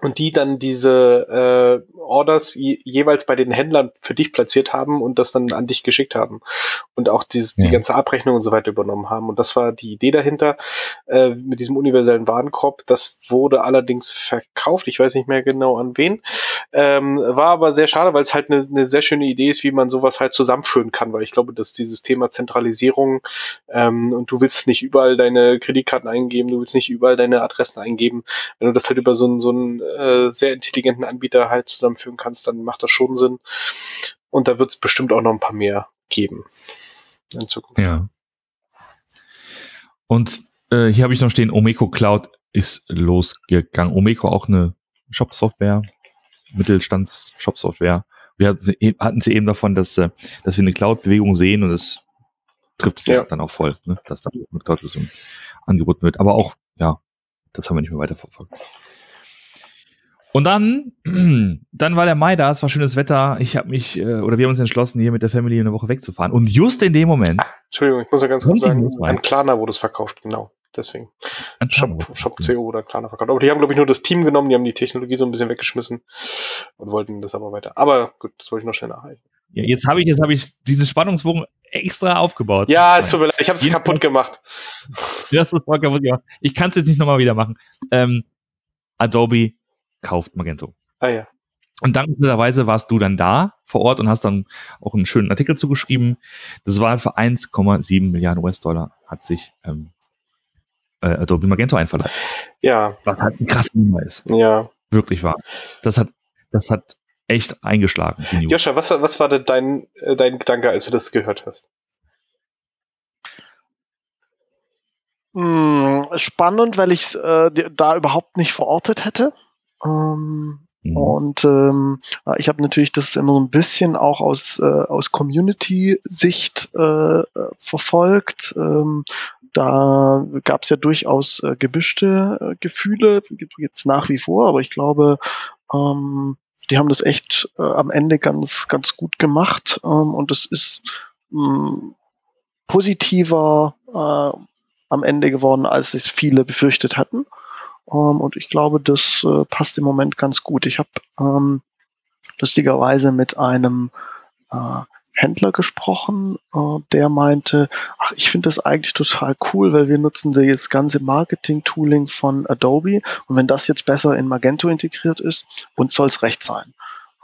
und die dann diese äh, Orders je, jeweils bei den Händlern für dich platziert haben und das dann an dich geschickt haben und auch dieses, die Ja. ganze Abrechnung und so weiter übernommen haben. Und das war die Idee dahinter äh, mit diesem universellen Warenkorb. Das wurde allerdings verkauft. Ich weiß nicht mehr genau an wen. Ähm, war aber sehr schade, weil es halt eine, eine sehr schöne Idee ist, wie man sowas halt zusammenführen kann, weil ich glaube, dass dieses Thema Zentralisierung ähm, und du willst nicht überall deine Kreditkarten eingeben, du willst nicht überall deine Adressen eingeben. Wenn du das halt über so einen, so einen äh, sehr intelligenten Anbieter halt zusammenführen kannst, dann macht das schon Sinn. Und da wird es bestimmt auch noch ein paar mehr geben in Zukunft. Ja. Und äh, hier habe ich noch stehen, Omeco Cloud ist losgegangen. Omeco auch eine Shop-Software, Mittelstands-Shop-Software. Wir hatten sie, sie eben davon, dass, äh, dass wir eine Cloud-Bewegung sehen und es trifft es ja. Ja. dann auch voll, ne? dass da mit Cloud-Lösungen angeboten wird. Aber auch, ja, das haben wir nicht mehr weiterverfolgt. Und dann, dann war der Mai da, es war schönes Wetter. Ich habe mich, äh, oder wir haben uns entschlossen, hier mit der Family eine Woche wegzufahren. Und just in dem Moment, Entschuldigung, ich muss ja ganz kurz sagen, an Klarna wurde es verkauft, genau. Deswegen. ein Shop, Shop.co oder Klarna verkauft. Aber die haben, glaube ich, nur das Team genommen, die haben die Technologie so ein bisschen weggeschmissen und wollten das aber weiter. Aber gut, das wollte ich noch schnell nachhalten. Ja, jetzt habe ich, jetzt habe ich diesen Spannungsbogen extra aufgebaut. Ja, es tut mir leid, ich habe es kaputt gemacht. Das ist voll kaputt gemacht. Ich kann es jetzt nicht nochmal wieder machen. Ähm, Adobe kauft Magento. Ah ja. Und dankenswerterweise warst du dann da vor Ort und hast dann auch einen schönen Artikel zugeschrieben. Das war für 1,7 Milliarden US-Dollar hat sich ähm, äh, Adobe Magento einverleibt. Ja, Was halt ein krasser Nummer ist. ja. Wirklich wahr. Das hat, das hat echt eingeschlagen. Joscha, was, was war denn dein, äh, dein Gedanke, als du das gehört hast? Hm, spannend, weil ich es äh, da überhaupt nicht verortet hätte. Ähm, Mhm. Und ähm, äh, ich habe natürlich das immer so ein bisschen auch aus, äh, aus Community-Sicht äh, äh, verfolgt. Ähm, da gab es ja durchaus äh, gemischte äh, Gefühle, gibt jetzt nach wie vor, aber ich glaube, ähm, die haben das echt äh, am Ende ganz, ganz gut gemacht. Ähm, und es ist mh, positiver äh, am Ende geworden, als es viele befürchtet hatten. Ähm, und ich glaube, das äh, passt im Moment ganz gut. Ich habe ähm, lustigerweise mit einem äh, Händler gesprochen, äh, der meinte, ach, ich finde das eigentlich total cool, weil wir nutzen das ganze Marketing-Tooling von Adobe und wenn das jetzt besser in Magento integriert ist, uns soll es recht sein.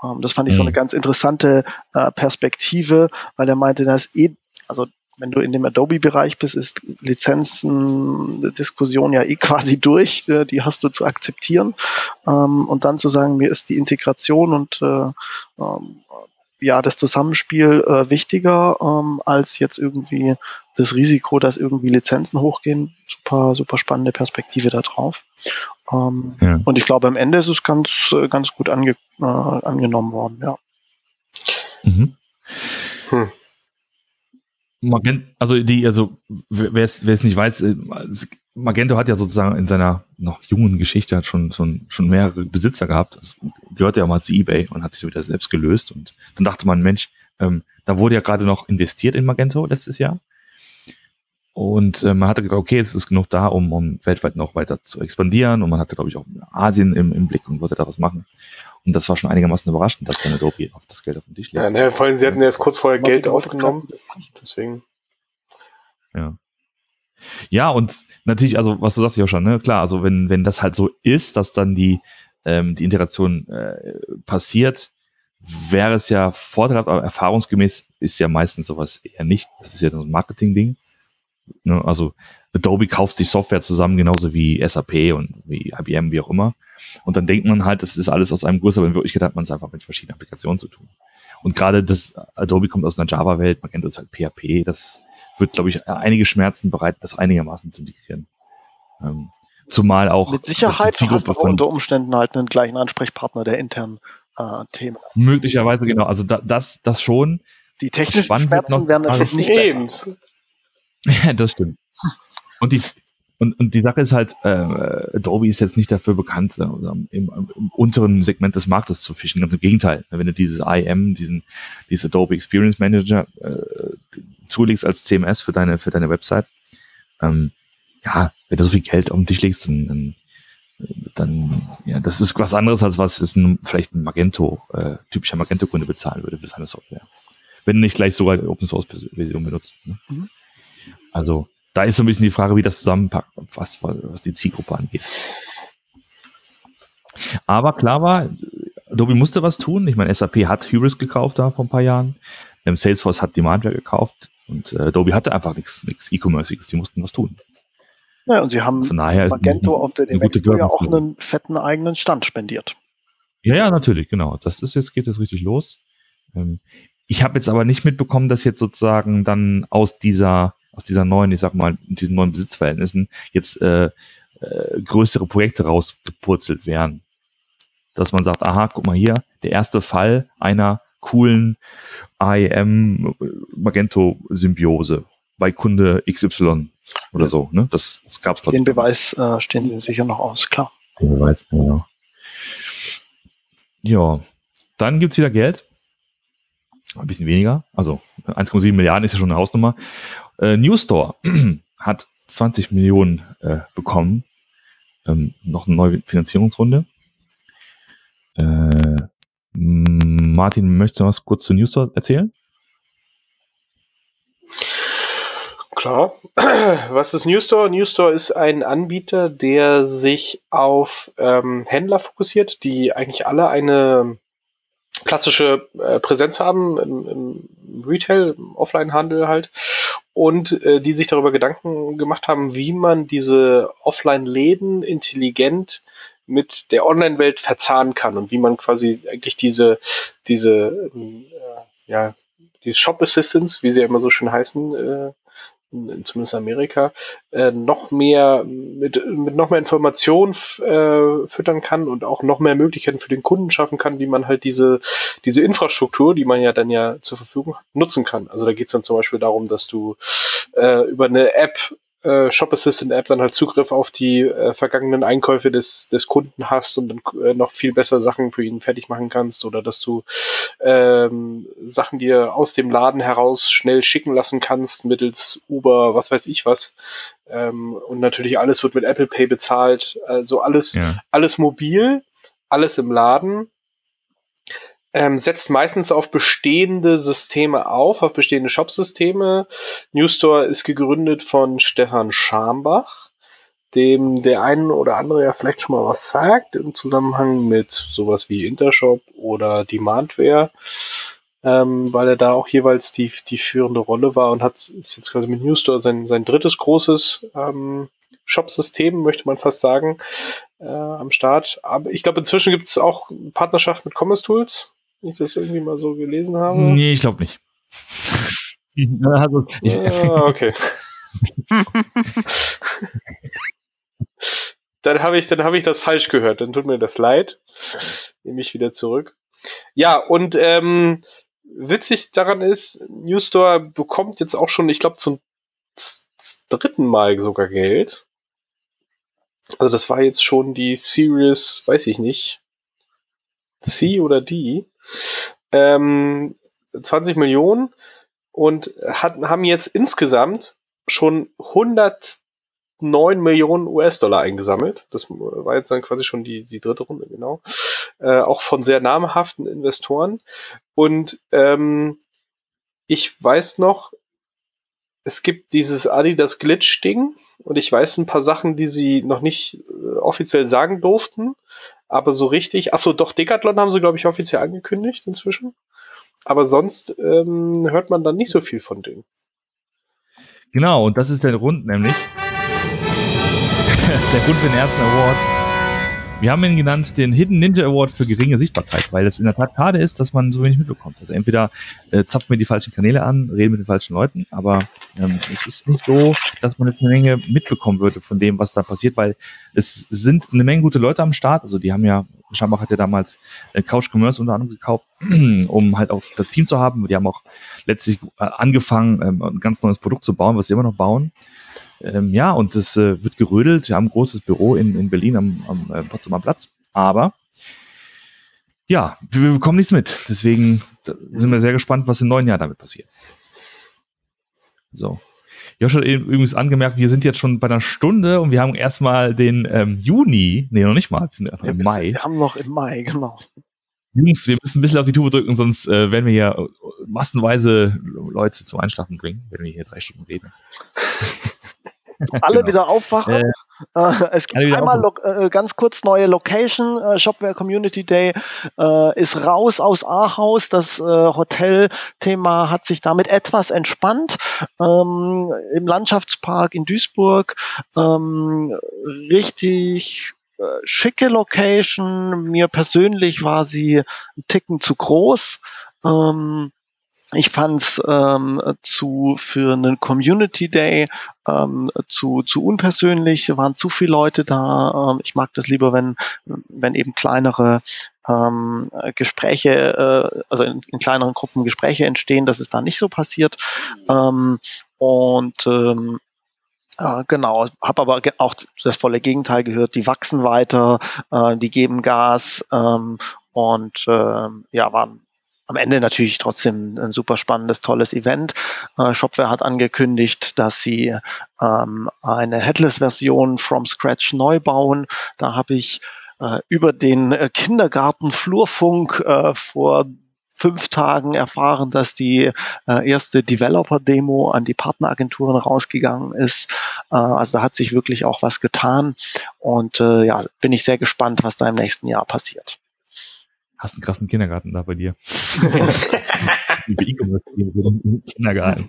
Ähm, das fand ich so Mhm. eine ganz interessante äh, Perspektive, weil er meinte, da ist eh, also wenn du in dem Adobe-Bereich bist, ist Lizenzen-Diskussion ja eh quasi durch. Äh, die hast du zu akzeptieren. Ähm, und dann zu sagen, mir ist die Integration und äh, ähm, ja, das Zusammenspiel äh, wichtiger ähm, als jetzt irgendwie das Risiko, dass irgendwie Lizenzen hochgehen. Super, super spannende Perspektive da drauf. Ähm, ja. Und ich glaube, am Ende ist es ganz, ganz gut ange, äh, angenommen worden, ja. Mhm. Hm. Magento, also die, also wer es, nicht weiß, äh, Magento hat ja sozusagen in seiner noch jungen Geschichte hat schon, schon, schon mehrere Besitzer gehabt. Das gehörte ja mal zu eBay und hat sich wieder selbst gelöst. Und dann dachte man, Mensch, ähm, da wurde ja gerade noch investiert in Magento letztes Jahr. Und äh, man hatte gedacht, okay, es ist genug da, um, um weltweit noch weiter zu expandieren. Und man hatte, glaube ich, auch Asien im, im Blick und wollte da was machen. Und das war schon einigermaßen überraschend, dass dann Adobe auf das Geld auf dem Tisch liegt. Ja, ne, vor allem, sie hatten jetzt kurz vorher Geld aufgenommen. Deswegen. Ja. Ja, und natürlich, also was du sagst ja schon, ne, klar, also wenn, wenn das halt so ist, dass dann die, ähm, die Integration äh, passiert, wäre es ja vorteilhaft, aber erfahrungsgemäß ist ja meistens sowas eher nicht. Das ist ja so ein Marketing-Ding. Ne? Also Adobe kauft sich Software zusammen, genauso wie SAP und wie IBM, wie auch immer. Und dann denkt man halt, das ist alles aus einem Guss, aber in Wirklichkeit hat man es einfach mit verschiedenen Applikationen zu tun. Und gerade das Adobe kommt aus einer Java-Welt, man kennt uns halt PHP, das wird, glaube ich, einige Schmerzen bereit, das einigermaßen zu integrieren. Ähm, zumal auch. Mit Sicherheit hast du unter Umständen halt einen gleichen Ansprechpartner der internen äh, Themen. Möglicherweise, genau. Also da, das, das schon. Die technischen Schmerzen werden natürlich nicht besser. Ja, das stimmt. Und die, und, und die Sache ist halt, äh, Adobe ist jetzt nicht dafür bekannt, äh, im, im, unteren Segment des Marktes zu fischen. Ganz im Gegenteil. Wenn du dieses IM, diesen, dieses Adobe Experience Manager äh, zulegst als CMS für deine, für deine Website, ähm, ja, wenn du so viel Geld auf den Tisch legst, dann, dann, ja, das ist was anderes, als was ist ein, vielleicht ein Magento, äh, typischer Magento-Kunde bezahlen würde für seine Software. Wenn nicht gleich sogar Open Source Version benutzt. Ne? Mhm. Also, da ist so ein bisschen die Frage, wie das zusammenpackt, was, was die Zielgruppe angeht. Aber klar war, Adobe musste was tun. Ich meine, SAP hat Hubris gekauft da vor ein paar Jahren. Salesforce hat Demandware gekauft und äh, Adobe hatte einfach nichts E-Commerciges. Die mussten was tun. Ja, und sie haben Von daher Magento auf der Demandware ja auch einen fetten eigenen Stand spendiert. Ja, ja, natürlich, genau. Das ist jetzt, geht jetzt richtig los. Ähm, ich habe jetzt aber nicht mitbekommen, dass jetzt sozusagen dann aus dieser aus dieser neuen, ich sag mal, diesen neuen Besitzverhältnissen jetzt äh, äh, größere Projekte rausgepurzelt werden. Dass man sagt, aha, guck mal hier, der erste Fall einer coolen IM Magento Symbiose bei Kunde XY oder so. Ne? Das, das gab's es Den Beweis äh, stehen Sie sicher noch aus, klar. Den Beweis, genau. Ja, dann gibt's wieder Geld. Ein bisschen weniger. Also 1,7 Milliarden ist ja schon eine Hausnummer. Äh, New Store hat 20 Millionen äh, bekommen. Ähm, noch eine neue Finanzierungsrunde. Äh, Martin, möchtest du was kurz zu New Store erzählen? Klar. Was ist New Store? New Store ist ein Anbieter, der sich auf ähm, Händler fokussiert, die eigentlich alle eine klassische äh, Präsenz haben im, im Retail, im Offline-Handel halt und äh, die sich darüber Gedanken gemacht haben, wie man diese Offline-Läden intelligent mit der Online-Welt verzahnen kann und wie man quasi eigentlich diese, diese, äh, ja, diese Shop Assistants, wie sie ja immer so schön heißen, äh, zumindest in Amerika, äh, noch mehr mit, mit noch mehr Informationen äh, füttern kann und auch noch mehr Möglichkeiten für den Kunden schaffen kann, wie man halt diese, diese Infrastruktur, die man ja dann ja zur Verfügung hat, nutzen kann. Also da geht es dann zum Beispiel darum, dass du äh, über eine App äh, Shop Assistant App dann halt Zugriff auf die äh, vergangenen Einkäufe des, des Kunden hast und dann äh, noch viel besser Sachen für ihn fertig machen kannst oder dass du ähm, Sachen dir aus dem Laden heraus schnell schicken lassen kannst mittels Uber, was weiß ich was. Ähm, und natürlich alles wird mit Apple Pay bezahlt. Also alles, ja. alles mobil, alles im Laden ähm, setzt meistens auf bestehende Systeme auf, auf bestehende Shop-Systeme. Newstore ist gegründet von Stefan Schambach, dem der einen oder andere ja vielleicht schon mal was sagt im Zusammenhang mit sowas wie Intershop oder Demandware. ähm, weil er da auch jeweils die, die führende Rolle war und hat ist jetzt quasi mit Newstore sein, sein drittes großes ähm, Shop-System, möchte man fast sagen, äh, am Start. Aber ich glaube, inzwischen gibt es auch Partnerschaft mit Commerce Tools, wenn ich das irgendwie mal so gelesen habe. Nee, ich glaube nicht. also, ich, ah, okay. dann habe ich, dann habe ich das falsch gehört. Dann tut mir das leid. Nehme ich wieder zurück. Ja, und ähm, witzig daran ist, New Store bekommt jetzt auch schon, ich glaube, zum dritten Mal sogar Geld. Also das war jetzt schon die Series, weiß ich nicht, C oder D. Ähm, 20 Millionen und hat, haben jetzt insgesamt schon 109 Millionen US-Dollar eingesammelt. Das war jetzt dann quasi schon die, die dritte Runde, genau. Äh, auch von sehr namhaften Investoren. Und ähm, ich weiß noch, es gibt dieses Adidas Glitch-Ding und ich weiß ein paar Sachen, die sie noch nicht äh, offiziell sagen durften, aber so richtig, achso, doch, Decathlon haben sie, glaube ich, offiziell angekündigt inzwischen. Aber sonst ähm, hört man dann nicht so viel von denen. Genau, und das ist der Grund nämlich. der Grund für den ersten Award wir haben ihn genannt den Hidden Ninja Award für geringe Sichtbarkeit, weil es in der Tat schade ist, dass man so wenig mitbekommt. Also entweder äh, zapfen wir die falschen Kanäle an, reden mit den falschen Leuten, aber ähm, es ist nicht so, dass man jetzt eine Menge mitbekommen würde von dem, was da passiert, weil es sind eine Menge gute Leute am Start. Also die haben ja, Schambach hat ja damals äh, Couch Commerce unter anderem gekauft, um halt auch das Team zu haben. Die haben auch letztlich äh, angefangen, ähm, ein ganz neues Produkt zu bauen, was sie immer noch bauen. Ähm, ja, und es äh, wird gerödelt. Wir haben ein großes Büro in, in Berlin am, am äh, Potsdamer Platz. Aber ja, wir bekommen nichts mit. Deswegen sind wir sehr gespannt, was im neuen Jahr damit passiert. So. Josh hat eben übrigens angemerkt, wir sind jetzt schon bei einer Stunde und wir haben erstmal den ähm, Juni, nee, noch nicht mal, wir sind einfach im Mai. Wir haben noch im Mai, genau. Jungs, wir müssen ein bisschen auf die Tube drücken, sonst äh, werden wir hier äh, massenweise Leute zum Einschlafen bringen, wenn wir hier drei Stunden reden. alle genau. wieder aufwachen. Äh, äh es gibt einmal äh, ganz kurz neue Location. Äh, Shopware Community Day äh, ist raus aus Ahaus. Das äh, Hotelthema hat sich damit etwas entspannt. Ähm, Im Landschaftspark in Duisburg ähm, richtig schicke Location. Mir persönlich war sie ein Ticken zu groß. Ähm, ich fand es ähm, zu für einen Community Day ähm, zu, zu unpersönlich, waren zu viele Leute da. Ähm, ich mag das lieber, wenn, wenn eben kleinere ähm, Gespräche, äh, also in, in kleineren Gruppen Gespräche entstehen, dass es da nicht so passiert. Ähm, und ähm, äh, genau, habe aber auch das volle Gegenteil gehört. Die wachsen weiter, äh, die geben Gas ähm, und äh, ja, waren am Ende natürlich trotzdem ein super spannendes, tolles Event. Äh, Shopware hat angekündigt, dass sie ähm, eine Headless-Version from scratch neu bauen. Da habe ich äh, über den äh, Kindergarten-Flurfunk äh, vor fünf Tagen erfahren, dass die äh, erste Developer-Demo an die Partneragenturen rausgegangen ist. Äh, also da hat sich wirklich auch was getan. Und äh, ja, bin ich sehr gespannt, was da im nächsten Jahr passiert. Hast einen krassen Kindergarten da bei dir. Kindergarten.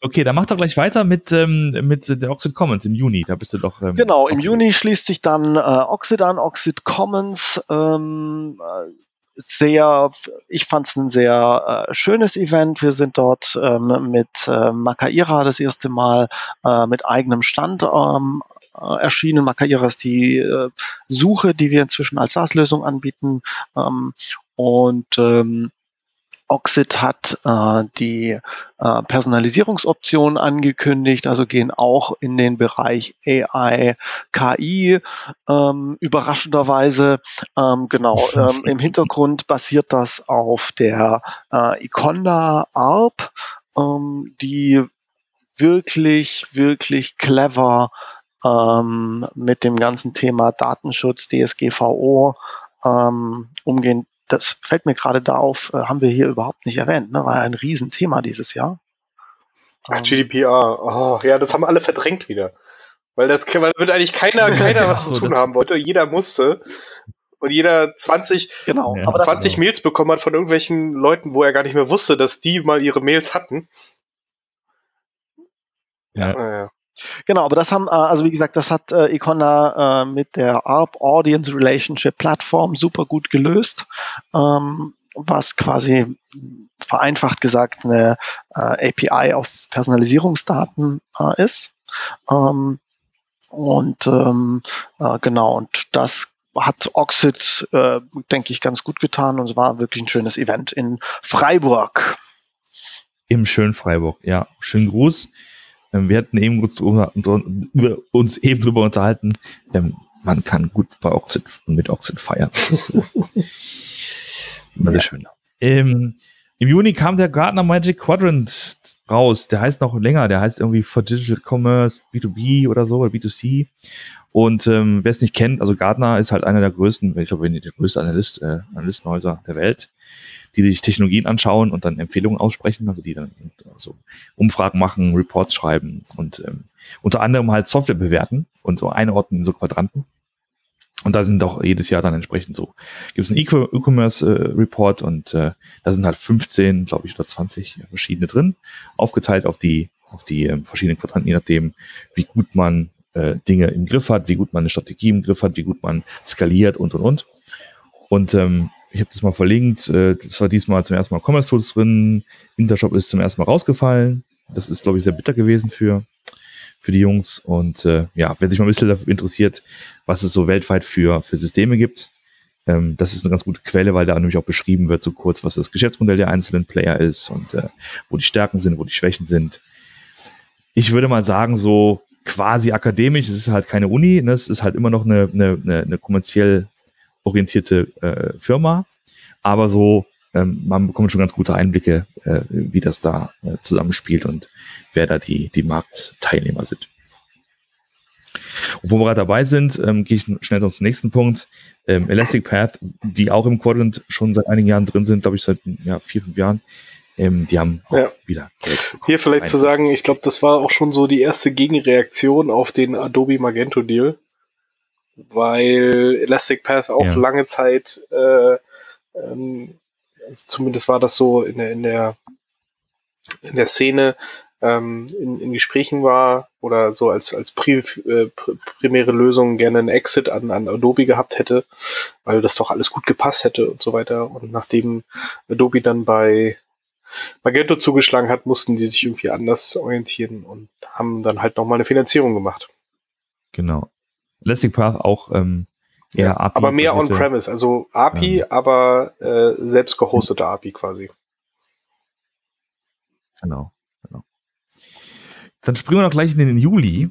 Okay, dann mach doch gleich weiter mit, ähm, mit der Oxid Commons im Juni. Da bist du doch. Ähm, genau, im Juni schließt sich dann äh, Oxid an, Oxid Commons. Ähm, äh, sehr, ich fand es ein sehr äh, schönes Event. Wir sind dort ähm, mit äh, Makaira das erste Mal äh, mit eigenem Stand ähm, äh, erschienen. Makaira ist die äh, Suche, die wir inzwischen als SaaS-Lösung anbieten. Ähm, und ähm, Oxid hat äh, die äh, Personalisierungsoption angekündigt, also gehen auch in den Bereich AI, KI, ähm, überraschenderweise. Ähm, genau, ähm, im Hintergrund basiert das auf der äh, Iconda ARP, ähm, die wirklich, wirklich clever ähm, mit dem ganzen Thema Datenschutz, DSGVO ähm, umgehen. Das fällt mir gerade da auf, äh, haben wir hier überhaupt nicht erwähnt. Ne? War ja ein Riesenthema dieses Jahr. Ach, ähm, GDPR. Oh, ja, das haben alle verdrängt wieder. Weil das weil damit eigentlich keiner, keiner was zu tun haben wollte. Jeder musste. und jeder 20, Genau, Ja. aber das, 20 Mails bekommen hat von irgendwelchen Leuten, wo er gar nicht mehr wusste, dass die mal ihre Mails hatten. Ja. Naja. Genau, aber das haben, äh, also wie gesagt, das hat äh, Icona äh, mit der ARP Audience Relationship Plattform super gut gelöst, ähm, was quasi vereinfacht gesagt eine äh, API auf Personalisierungsdaten äh, ist. Ähm, und ähm, äh, genau, und das hat Oxid, denke ich, ganz gut getan und es war wirklich ein schönes Event in Freiburg. Im schönen Freiburg, ja. Schönen Gruß. Ähm, wir hatten eben kurz über, uns eben drüber unterhalten. Ähm, man kann gut bei Oxid mit Oxid feiern. Das ist äh, immer sehr schön. Ähm, Im Juni kam der Gartner Magic Quadrant raus. Der heißt noch länger. Der heißt irgendwie for Digital Commerce B2B oder so oder B2C. Und ähm, wer es nicht kennt, also Gartner ist halt einer der größten, ich glaube, der größte Analyst, äh, Analystenhäuser der Welt, die sich Technologien anschauen und dann Empfehlungen aussprechen, also die dann so Umfragen machen, Reports schreiben und ähm, unter anderem halt Software bewerten und so einordnen in so Quadranten. Und da sind auch jedes Jahr dann entsprechend so, gibt es einen E- E-Commerce äh, und äh, da sind halt 15, glaube ich, oder 20 verschiedene drin, aufgeteilt auf die, auf die ähm, verschiedenen Quadranten, je nachdem, wie gut man äh, Dinge im Griff hat, wie gut man eine Strategie im Griff hat, wie gut man skaliert und und und. Und ähm, ich habe das mal verlinkt. Äh, das war diesmal zum ersten Mal Commerce Tools drin. Intershop ist zum ersten Mal rausgefallen. Das ist, glaube ich, sehr bitter gewesen für, für die Jungs. Und äh, ja, wer sich mal ein bisschen dafür interessiert, was es so weltweit für, für Systeme gibt, ähm, das ist eine ganz gute Quelle, weil da nämlich auch beschrieben wird, so kurz, was das Geschäftsmodell der einzelnen Player ist und äh, wo die Stärken sind, wo die Schwächen sind. Ich würde mal sagen, so quasi akademisch, es ist halt keine Uni, ne? es ist halt immer noch eine, eine, eine, eine kommerziell orientierte äh, Firma, aber so, ähm, man bekommt schon ganz gute Einblicke, äh, wie das da äh, zusammenspielt und wer da die, die Marktteilnehmer sind. Wo wir gerade dabei sind, ähm, gehe ich schnell zum nächsten Punkt. Ähm, Elastic Path, die auch im Quadrant schon seit einigen Jahren drin sind, glaube ich seit ja, vier, fünf Jahren, ähm, die haben Ja. wieder Geld bekommen. Hier vielleicht zu sagen, ich glaube, das war auch schon so die erste Gegenreaktion auf den Adobe Magento Deal, weil Elastic Path auch Ja. lange Zeit, äh, ähm, zumindest war das so in der, in der, in der Szene, ähm, in, in Gesprächen war oder so als, als pri äh, pr- primäre Lösung gerne einen Exit an, an Adobe gehabt hätte, weil das doch alles gut gepasst hätte und so weiter. Und nachdem Adobe dann bei Magento zugeschlagen hat, mussten die sich irgendwie anders orientieren und haben dann halt nochmal eine Finanzierung gemacht. Genau. Elastic Path auch ähm, eher API aber mehr on-premise, also API, Ähm. aber äh, selbst gehostete API quasi. Genau, genau. Dann springen wir noch gleich in den Juli.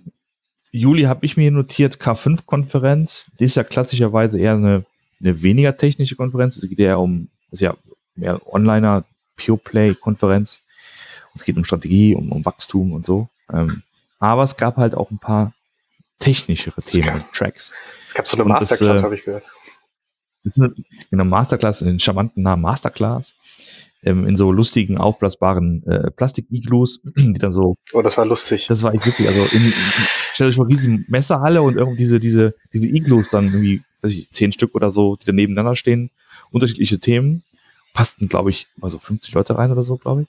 Juli habe ich mir notiert, K5-Konferenz. Die ist ja klassischerweise eher eine, eine weniger technische Konferenz. Es geht eher um, ist ja mehr Onliner, Pure Play-Konferenz. Es geht um Strategie, um, um Wachstum und so. Ähm, aber es gab halt auch ein paar technischere Themen gab- und Tracks. Es gab so eine Und Masterclass, äh, habe ich gehört. Das ist eine, genau, Masterclass, den charmanten Namen Masterclass. Ähm, in so lustigen, aufblasbaren äh, Plastik-Iglus, die dann so Oh, das war lustig. das war echt wirklich, also in, in, stellt euch mal riesige Messerhalle und irgendwie diese, diese, diese Iglus dann irgendwie, weiß ich, zehn Stück oder so, die dann nebeneinander stehen. Unterschiedliche Themen. Passten, glaube ich, mal so 50 Leute rein oder so, glaube ich.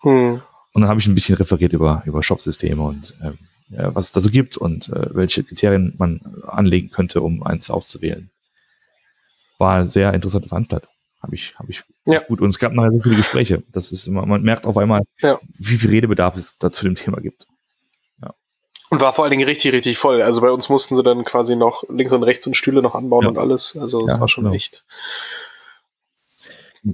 Hm. Und dann habe ich ein bisschen referiert über, über Shop-Systeme und ähm, ja, was es da so gibt und äh, welche Kriterien man anlegen könnte, um eins auszuwählen. War eine sehr interessante Veranstaltung. Habe ich, habe ich Ja. gut. Und es gab nachher so viele Gespräche. Das ist immer, man merkt auf einmal, Ja. wie viel Redebedarf es da zu dem Thema gibt. Und war vor allen Dingen richtig, richtig voll. Also bei uns mussten sie dann quasi noch links und rechts und Stühle noch anbauen und alles. Also es Ja, war schon genau. echt.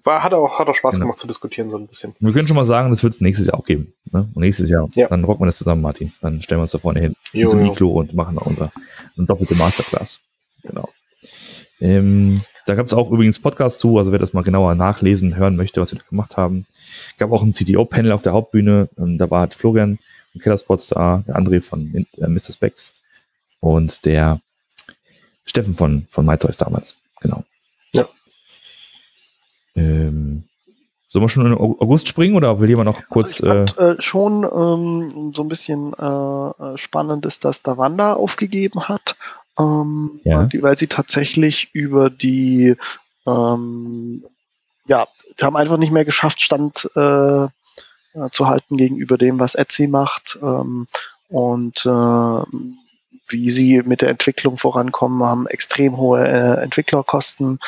War, hat auch, hat auch Spaß Genau. gemacht zu diskutieren, so ein bisschen. Wir können schon mal sagen, das wird es nächstes Jahr auch geben. Ne? Und nächstes Jahr, Ja. dann rocken wir das zusammen, Martin. Dann stellen wir uns da vorne hin Jo, jo. Iglo und machen unser doppelte Masterclass. Genau. Ähm, da gab es auch übrigens Podcasts zu, also wer das mal genauer nachlesen, hören möchte, was wir da gemacht haben. Gab auch ein CTO-Panel auf der Hauptbühne. Ähm, da war halt Florian von Kellerspots da, der André von äh, Mr. Specs und der Steffen von, von MyToys damals. Genau. Ähm, sollen wir schon in August springen oder will jemand noch kurz... also äh, ich fand, äh, schon ähm, so ein bisschen äh, äh, spannend ist, dass Davanda aufgegeben hat. ähm, Ja. weil sie tatsächlich über die, ähm, ja, die haben einfach nicht mehr geschafft, Stand äh, äh, zu halten gegenüber dem, was Etsy macht. Ähm, und äh, wie sie mit der Entwicklung vorankommen, haben extrem hohe äh, Entwicklerkosten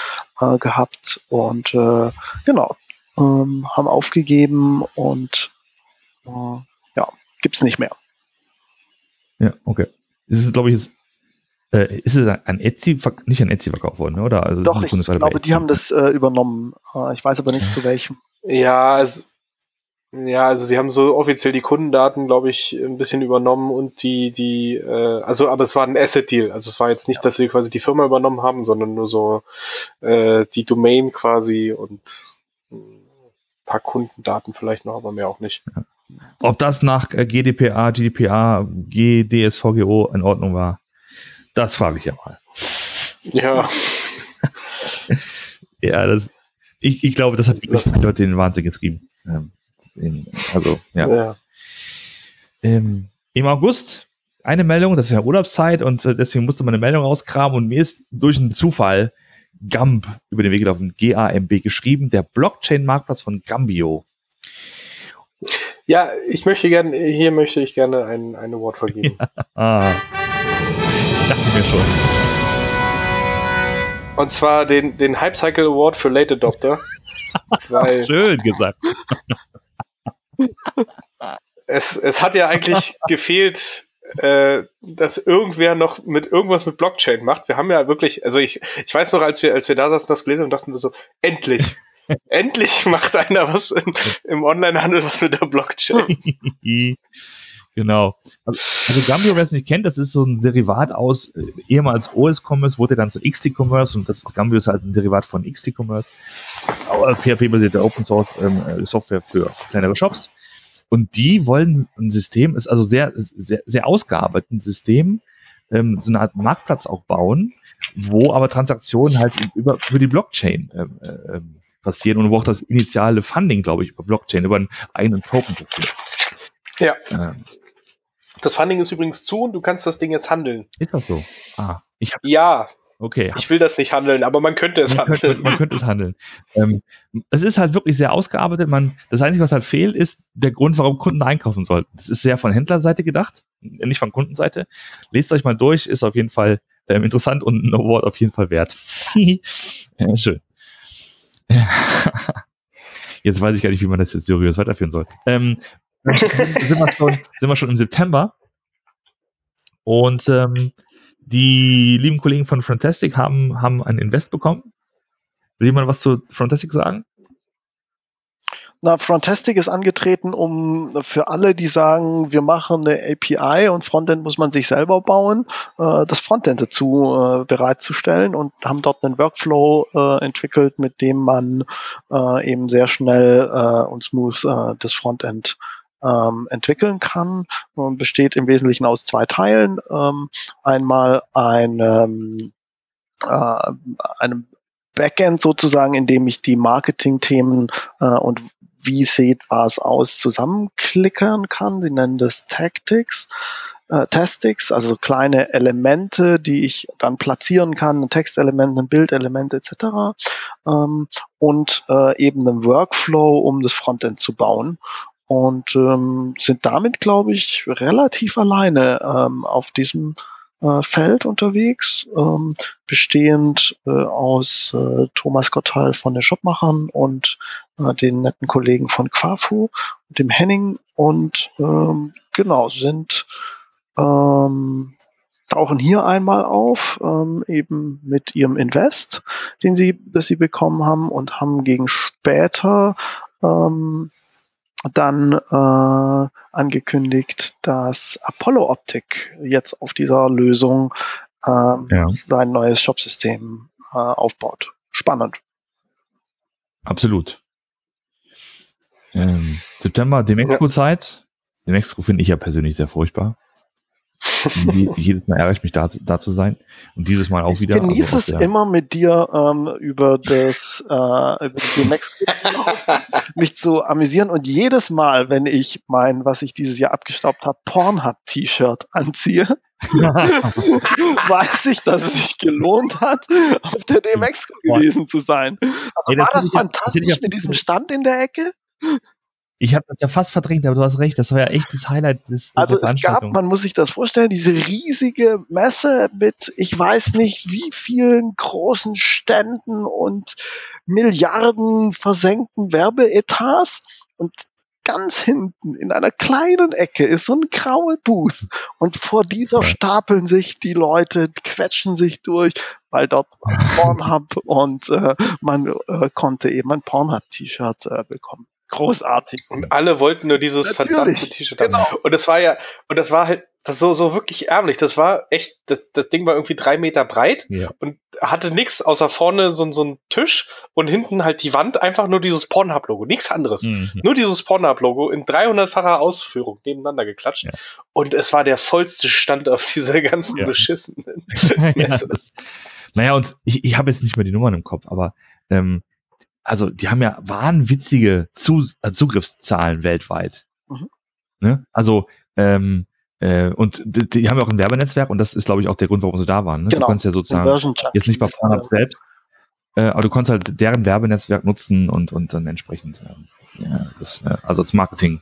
äh, gehabt und äh, genau, ähm, haben aufgegeben und äh, ja, gibt's nicht mehr. Ja, okay. Es ist, glaube ich, jetzt, äh, ist es ein Etsy, nicht ein Etsy verkauft worden, ne? oder? Also Doch, ich glaube, die haben das äh, übernommen. Äh, ich weiß aber nicht zu welchem. Ja, also, ja, also sie haben so offiziell die Kundendaten, glaube ich, ein bisschen übernommen und die, die, äh, also, aber es war ein Asset-Deal. Also es war jetzt nicht, dass sie quasi die Firma übernommen haben, sondern nur so äh, die Domain quasi und ein paar Kundendaten vielleicht noch, aber mehr auch nicht. Ob das nach GDPR, GDPR, GDSVGO in Ordnung war, das frage ich ja mal. Ja, Ja, das, ich, ich glaube, das hat die Leute in den Wahnsinn getrieben. Ähm, in, also, ja. ja. Ähm, Im August eine Meldung, das ist ja Urlaubszeit und äh, deswegen musste man eine Meldung rauskramen und mir ist durch einen Zufall Gamb über den Weg gelaufen, G-A-M-B geschrieben, der Blockchain-Marktplatz von Gambio. Ja, ich möchte gerne, hier möchte ich gerne ein, ein Award vergeben. Ah, dachte mir schon. Und zwar den, den Hype Cycle Award für Late Adopter. Schön gesagt. Es, es hat ja eigentlich gefehlt, äh, dass irgendwer noch mit irgendwas mit Blockchain macht. Wir haben ja wirklich, also ich, ich weiß noch, als wir, als wir da saßen, das gelesen und dachten wir so, endlich. endlich macht einer was im, im Onlinehandel was mit der Blockchain. genau. Also, also Gambio, wer es nicht kennt, das ist so ein Derivat aus äh, ehemals OS-Commerce, wurde dann zu XT-Commerce und das Gambio ist halt ein Derivat von XT-Commerce. PHP-basierte Open-Source ähm, äh, Software für kleinere Shops. Und die wollen ein System, ist also sehr, sehr, sehr ausgearbeitet, ein System, ähm, so eine Art Marktplatz auch bauen, wo aber Transaktionen halt über, über die Blockchain ähm, äh, ähm, passieren und wo auch das initiale Funding, glaube ich, über Blockchain, über einen eigenen Token passiert. Ja. Ähm, Das Funding ist übrigens zu und du kannst das Ding jetzt handeln. ist das so? Ah, ich habe, Ja, okay. ich will das nicht handeln, aber man könnte es man, könnte, handeln. man könnte es handeln. Ähm, es ist halt wirklich sehr ausgearbeitet. Man, das Einzige, was halt fehlt, ist der Grund, warum Kunden einkaufen sollten. Das ist sehr von Händlerseite gedacht, nicht von Kundenseite. Lest euch mal durch, ist auf jeden Fall ähm, interessant und ein Award auf jeden Fall wert. ja, schön. Jetzt weiß ich gar nicht, wie man das jetzt seriös weiterführen soll. Ähm, sind, wir schon, sind wir schon im September und ähm, die lieben Kollegen von Fantastic haben, haben ein Invest bekommen. Will jemand was zu Fantastic sagen? Na, Frontastic ist angetreten, um für alle, die sagen, wir machen eine API und Frontend muss man sich selber bauen, äh, das Frontend dazu äh, bereitzustellen und haben dort einen Workflow äh, entwickelt, mit dem man äh, eben sehr schnell äh, und smooth äh, das Frontend ähm, entwickeln kann. Und besteht im Wesentlichen aus zwei Teilen. Ähm, einmal ein, ähm, äh, einem Backend sozusagen, in dem ich die Marketing-Themen äh, und wie sieht was aus zusammenklickern kann. Sie nennen das Tactics. Äh, Tactics, also kleine Elemente, die ich dann platzieren kann, ein Textelement, ein Bildelement etc. Ähm, und äh, eben einen Workflow, um das Frontend zu bauen. Und ähm, sind damit, glaube ich, relativ alleine ähm, auf diesem äh, Feld unterwegs, ähm, bestehend äh, aus äh, Thomas Gotthal von den Shopmachern und äh, den netten Kollegen von Quafu, dem Henning. Und ähm, genau sind ähm, tauchen hier einmal auf, ähm, eben mit ihrem Invest, den sie, das sie bekommen haben und haben gegen später ähm, dann äh, angekündigt, dass Apollo Optik jetzt auf dieser Lösung ähm, Ja. sein neues Shopsystem äh, aufbaut. Spannend. Absolut. Ähm, September, Demexco-Zeit. Demexco finde ich ja persönlich sehr furchtbar. Jedes Mal ärgere ich mich da, da zu sein. Und dieses Mal auch wieder. Ich genieße also, es ja. immer mit dir ähm, über das äh, über die Max mich zu amüsieren. Und jedes Mal, wenn ich mein, was ich dieses Jahr abgestaubt habe, Pornhub-T-Shirt anziehe, weiß ich, dass es sich gelohnt hat, auf der DMX gewesen zu sein. Also hey, war das fantastisch mit diesem Stand in der Ecke? Ich habe das ja fast verdrängt, aber du hast recht, das war ja echt das Highlight des, Also es gab, man muss sich das vorstellen, diese riesige Messe mit, ich weiß nicht wie vielen großen Ständen und Milliarden versenkten Werbeetats und ganz hinten in einer kleinen Ecke ist so ein graue Booth und vor dieser stapeln sich die Leute, quetschen sich durch, weil dort Pornhub und äh, man äh, konnte eben ein Pornhub-T-Shirt äh, bekommen großartig. Und alle wollten nur dieses Natürlich, verdammte T-Shirt haben. Genau. Und das war ja, und das war halt das so, so wirklich ärmlich. Das war echt, das, das Ding war irgendwie drei Meter breit ja. und hatte nichts außer vorne so, so ein Tisch und hinten halt die Wand, einfach nur dieses Pornhub-Logo, nichts anderes. Mhm. Nur dieses Pornhub-Logo in 300-facher Ausführung nebeneinander geklatscht. Ja. Und es war der vollste Stand auf dieser ganzen ja. beschissenen Messe. Das, naja, und ich, ich habe jetzt nicht mehr die Nummern im Kopf, aber ähm, also die haben ja wahnwitzige äh, Zugriffszahlen weltweit. Mhm. Ne? Also ähm, äh, und die, die, haben ja auch ein Werbenetzwerk und das ist, glaube ich, auch der Grund, warum sie da waren. Ne? Genau. Du kannst ja sozusagen jetzt nicht bei Pornhub selbst, äh, aber du konntest halt deren Werbenetzwerk nutzen und und dann entsprechend äh, ja, das äh, also als Marketing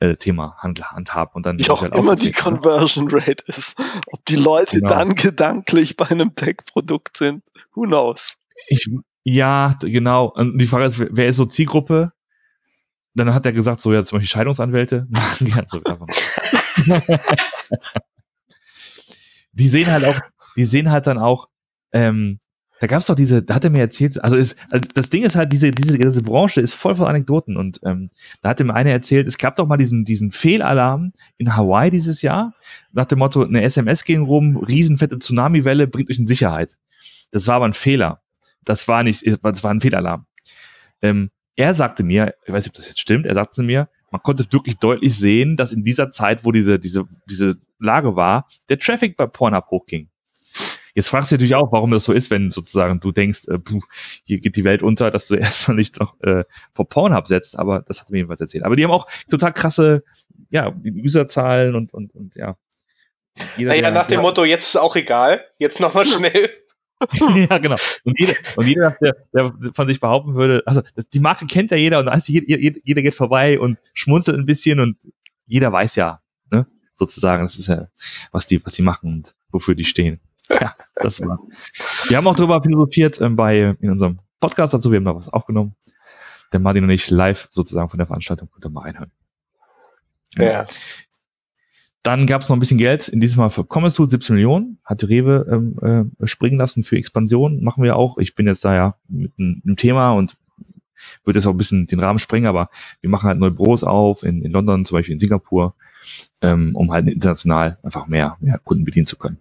äh, Thema hand, handhaben und dann wie auch halt immer die ne? Conversion Rate ist, ob die Leute genau. dann gedanklich bei einem Tech-Produkt sind, who knows? Ich ja, genau. Und die Frage ist, wer ist so Zielgruppe? Dann hat er gesagt, so ja, zum Beispiel Scheidungsanwälte. die sehen halt auch, die sehen halt dann auch, ähm, da gab's doch diese, da hat er mir erzählt, also, ist, also das Ding ist halt, diese, diese, diese Branche ist voll von Anekdoten und ähm, da hat mir einer erzählt, es gab doch mal diesen, diesen Fehlalarm in Hawaii dieses Jahr, nach dem Motto, eine SMS ging rum, riesenfette Tsunamiwelle bringt euch in Sicherheit. Das war aber ein Fehler das war nicht, das war ein Fehlalarm. Ähm, er sagte mir, ich weiß nicht, ob das jetzt stimmt, er sagte mir, man konnte wirklich deutlich sehen, dass in dieser Zeit, wo diese, diese, diese Lage war, der Traffic bei Pornhub hochging. Jetzt fragst du natürlich auch, warum das so ist, wenn sozusagen du denkst, äh, puh, hier geht die Welt unter, dass du erstmal nicht noch äh, vor Pornhub setzt, aber das hat mir jedenfalls erzählt. Aber die haben auch total krasse, ja, Userzahlen und, und, und ja. Jeder, naja, nach dem Motto, jetzt ist auch egal, jetzt nochmal schnell. ja, genau. Und jeder, und jeder der, der von sich behaupten würde, also die Marke kennt ja jeder und also jeder, jeder geht vorbei und schmunzelt ein bisschen und jeder weiß ja, ne, sozusagen, das ist ja, was die, was die machen und wofür die stehen. Ja, das war. Wir haben auch darüber philosophiert ähm, bei in unserem Podcast dazu, wir haben da was aufgenommen. Der Martin und ich live sozusagen von der Veranstaltung, könnt ihr mal reinhören. Ja. Dann gab es noch ein bisschen Geld, in diesem Mal für Commerce Tool 17 Millionen, hat Rewe ähm, äh, springen lassen für Expansion, machen wir auch. Ich bin jetzt da ja mit einem Thema und würde jetzt auch ein bisschen den Rahmen sprengen, aber wir machen halt neue Büros auf, in, in London, zum Beispiel in Singapur, ähm, um halt international einfach mehr, mehr Kunden bedienen zu können.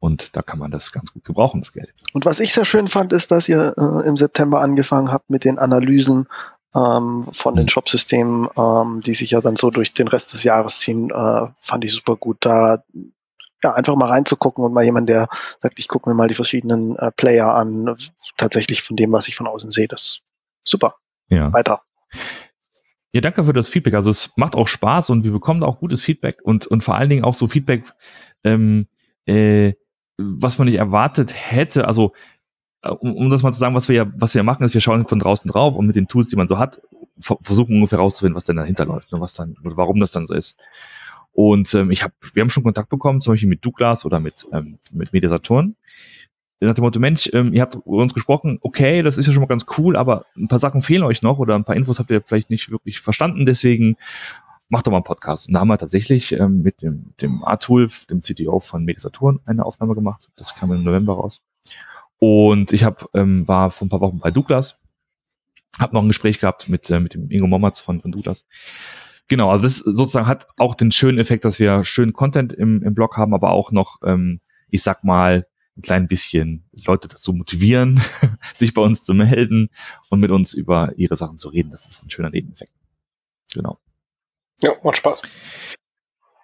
Und da kann man das ganz gut gebrauchen, das Geld. Und was ich sehr schön fand, ist, dass ihr äh, im September angefangen habt mit den Analysen ähm, von den mhm. Shopsystemen, ähm, die sich ja dann so durch den Rest des Jahres ziehen, äh, fand ich super gut. Da ja, einfach mal reinzugucken und mal jemand, der sagt, ich gucke mir mal die verschiedenen äh, Player an, tatsächlich von dem, was ich von außen sehe, das super. Ja. Weiter. Ja, danke für das Feedback. Also es macht auch Spaß und wir bekommen auch gutes Feedback und, und vor allen Dingen auch so Feedback, ähm, äh, was man nicht erwartet hätte. Also um, um das mal zu sagen, was wir ja, was wir machen, ist, wir schauen von draußen drauf und mit den Tools, die man so hat, versuchen ungefähr rauszufinden, was denn dahinter läuft und was dann, warum das dann so ist. Und ähm, ich habe, wir haben schon Kontakt bekommen, zum Beispiel mit Douglas oder mit, ähm, mit Media. Nach dem Motto, Mensch, ähm, ihr habt über uns gesprochen, okay, das ist ja schon mal ganz cool, aber ein paar Sachen fehlen euch noch oder ein paar Infos habt ihr vielleicht nicht wirklich verstanden, deswegen macht doch mal einen Podcast. Und da haben wir tatsächlich ähm, mit dem, dem A-Tool, dem CTO von Media Saturn, eine Aufnahme gemacht. Das kam im November raus. Und ich hab, ähm, war vor ein paar Wochen bei Douglas, habe noch ein Gespräch gehabt mit, äh, mit dem Ingo Mommerz von, von Douglas. Genau, also das sozusagen hat auch den schönen Effekt, dass wir schönen Content im, im Blog haben, aber auch noch, ähm, ich sag mal, ein klein bisschen Leute dazu motivieren, sich bei uns zu melden und mit uns über ihre Sachen zu reden. Das ist ein schöner Nebeneffekt. Genau. Ja, macht Spaß.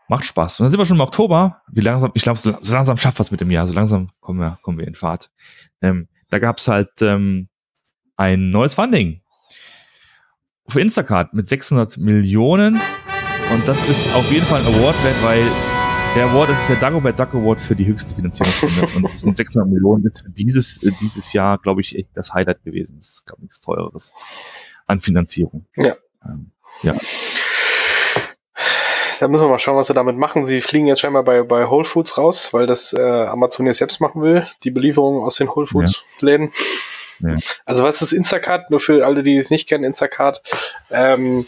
Macht Spaß. Und dann sind wir schon im Oktober. Wie langsam, ich glaube, so, langsam schafft wir es mit dem Jahr. So langsam kommen wir, kommen wir in Fahrt. Ähm, da gab es halt ähm, ein neues Funding für Instacart mit 600 Millionen. Und das ist auf jeden Fall ein Award wert, weil der Award ist der Dagobert Duck Award für die höchste Finanzierungsrunde. und das sind 600 Millionen ist für dieses, äh, dieses Jahr, glaube ich, echt das Highlight gewesen. Das ist, glaube ich, nichts Teureres an Finanzierung. Ja. Ähm, ja. Da müssen wir mal schauen, was sie damit machen. Sie fliegen jetzt scheinbar bei, bei Whole Foods raus, weil das äh, Amazon jetzt selbst machen will, die Belieferung aus den Whole Foods Läden. Ja. Also was ist Instacart? Nur für alle, die es nicht kennen, Instacart ähm,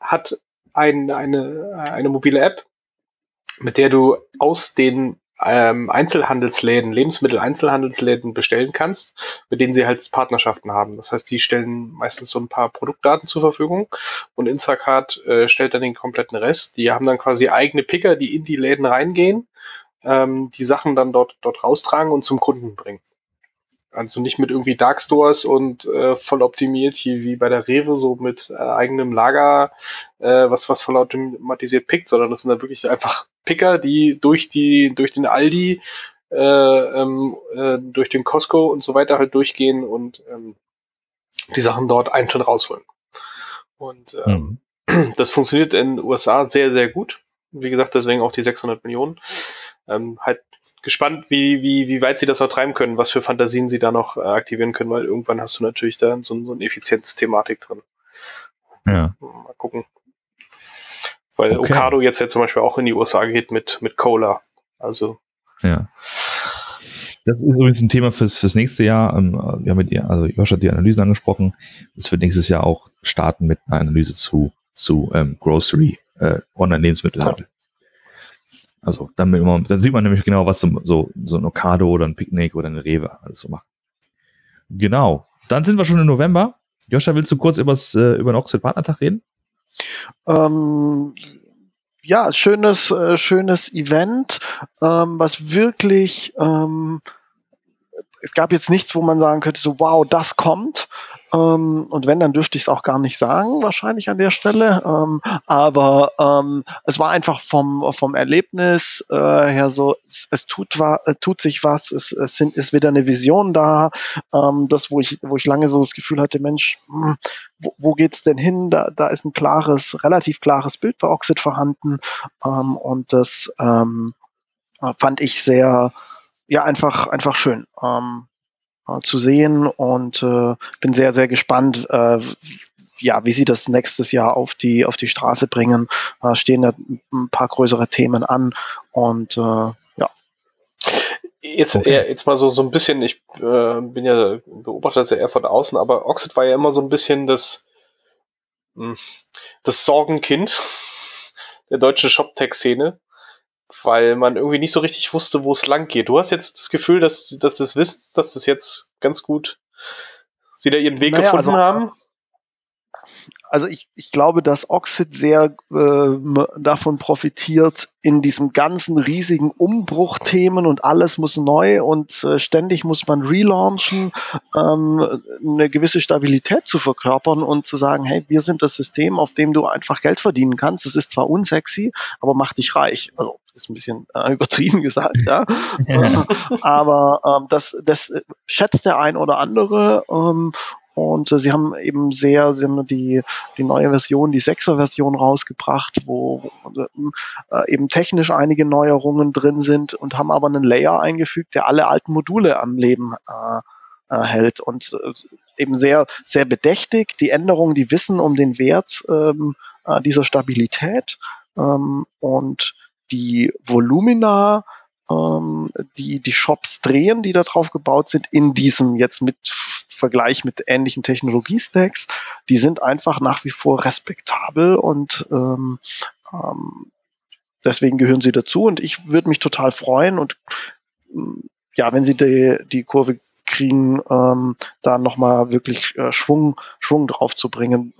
hat ein, eine, eine mobile App, mit der du aus den ähm, Einzelhandelsläden, Lebensmittel-Einzelhandelsläden bestellen kannst, mit denen sie halt Partnerschaften haben. Das heißt, die stellen meistens so ein paar Produktdaten zur Verfügung und Instacart äh, stellt dann den kompletten Rest. Die haben dann quasi eigene Picker, die in die Läden reingehen, ähm, die Sachen dann dort, dort raustragen und zum Kunden bringen. Also nicht mit irgendwie Dark Stores und äh, voll optimiert hier wie bei der Rewe, so mit äh, eigenem Lager, äh, was, was voll automatisiert pickt, sondern das sind dann wirklich einfach Picker, die durch die, durch den Aldi, äh, ähm, äh, durch den Costco und so weiter halt durchgehen und ähm, die Sachen dort einzeln rausholen. Und ähm, mhm. das funktioniert in den USA sehr, sehr gut. Wie gesagt, deswegen auch die 600 Millionen. Ähm, halt gespannt, wie, wie, wie weit sie das auch treiben können, was für Fantasien sie da noch äh, aktivieren können, weil irgendwann hast du natürlich da so, so eine Effizienzthematik drin. Ja. Mal gucken. Weil okay. Okado jetzt ja zum Beispiel auch in die USA geht mit, mit Cola. Also. Ja. Das ist übrigens ein Thema fürs, fürs nächste Jahr. Ähm, wir haben mit ihr, also Josh hat die Analysen angesprochen. Das wird nächstes Jahr auch starten mit einer Analyse zu, zu ähm, Grocery, äh, Online-Lebensmittelhandel. Ja. Also dann, immer, dann sieht man nämlich genau, was so, so, so ein Okado oder ein Picknick oder eine Rewe alles so macht. Genau. Dann sind wir schon im November. Joscha, willst du kurz übers, äh, über den Oxford Partnertag reden? Ähm, ja, schönes, äh, schönes Event, ähm, was wirklich, ähm, es gab jetzt nichts, wo man sagen könnte, so wow, das kommt, ähm, und wenn, dann dürfte ich es auch gar nicht sagen, wahrscheinlich an der Stelle. Ähm, aber ähm, es war einfach vom, vom Erlebnis äh, her so, es, es tut, wa äh, tut sich was, es, es sind, ist wieder eine Vision da. Ähm, das, wo ich, wo ich lange so das Gefühl hatte, Mensch, mh, hm, wo, geht's denn hin? Da, da ist ein klares, relativ klares Bild bei Oxid vorhanden. Ähm, und das ähm, fand ich sehr, ja, einfach, einfach schön. Ähm, äh, zu sehen und äh, bin sehr, sehr gespannt, äh, ja, wie sie das nächstes Jahr auf die, auf die Straße bringen. Äh, stehen da ein paar größere Themen an und äh, ja. Jetzt, okay. jetzt mal so, so ein bisschen, ich äh, bin ja, beobachte das ja eher von außen, aber Oxid war ja immer so ein bisschen das, hm, das Sorgenkind der deutschen Shop-Tech-Szene weil man irgendwie nicht so richtig wusste, wo es lang geht. Du hast jetzt das Gefühl, dass, dass das wissen, dass das jetzt ganz gut sie da ihren Weg naja, gefunden also, haben? Also ich, ich glaube, dass Oxid sehr äh, davon profitiert, in diesem ganzen riesigen Umbruchthemen und alles muss neu und äh, ständig muss man relaunchen, ähm, eine gewisse Stabilität zu verkörpern und zu sagen, hey, wir sind das System, auf dem du einfach Geld verdienen kannst. Das ist zwar unsexy, aber macht dich reich. Also ist ein bisschen äh, übertrieben gesagt, ja. aber ähm, das, das schätzt der ein oder andere ähm, und äh, sie haben eben sehr, sie haben die, die neue Version, die 6er Version rausgebracht, wo äh, eben technisch einige Neuerungen drin sind und haben aber einen Layer eingefügt, der alle alten Module am Leben äh, äh, hält und äh, eben sehr, sehr bedächtig. Die Änderungen, die wissen um den Wert ähm, äh, dieser Stabilität ähm, und die Volumina, ähm, die die Shops drehen, die da drauf gebaut sind, in diesem jetzt mit Vergleich mit ähnlichen Technologiestacks, die sind einfach nach wie vor respektabel und ähm, ähm, deswegen gehören sie dazu und ich würde mich total freuen und ja, wenn sie die, die Kurve kriegen, ähm, da nochmal wirklich äh, Schwung, Schwung drauf zu bringen.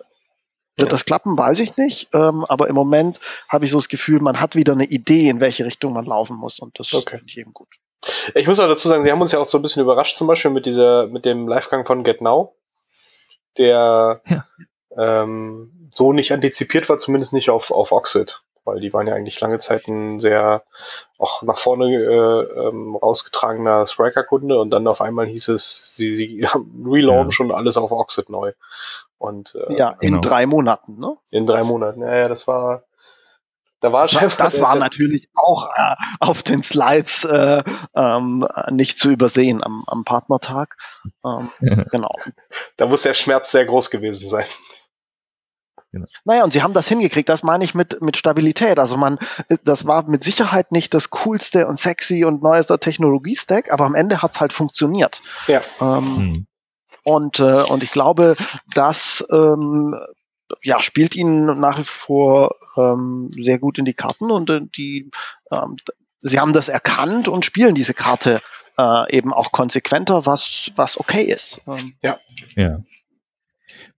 Wird das klappen, weiß ich nicht. Ähm, aber im Moment habe ich so das Gefühl, man hat wieder eine Idee, in welche Richtung man laufen muss. Und das okay. finde ich eben gut. Ich muss auch dazu sagen, sie haben uns ja auch so ein bisschen überrascht, zum Beispiel mit dieser, mit dem Livegang von Get Now, der ja. ähm, so nicht antizipiert war, zumindest nicht auf, auf Oxid. weil die waren ja eigentlich lange Zeit ein sehr auch nach vorne äh, ähm, rausgetragener Striker-Kunde und dann auf einmal hieß es, sie, sie relaunch ja. und alles auf Oxid neu. Und, äh, ja, in genau. drei Monaten, ne? In drei Monaten, ja, ja, das war, da war das, war, das war natürlich auch äh, auf den Slides äh, ähm, nicht zu übersehen am, am Partnertag. Ähm, genau. Da muss der Schmerz sehr groß gewesen sein. Genau. Naja, und sie haben das hingekriegt, das meine ich mit, mit Stabilität. Also man, das war mit Sicherheit nicht das coolste und sexy und neueste Technologie-Stack, aber am Ende hat's halt funktioniert. Ja. Ähm, hm. Und, äh, und ich glaube, das ähm, ja, spielt ihnen nach wie vor ähm, sehr gut in die Karten und äh, die ähm, sie haben das erkannt und spielen diese Karte äh, eben auch konsequenter, was, was okay ist. Ähm, ja. Ja.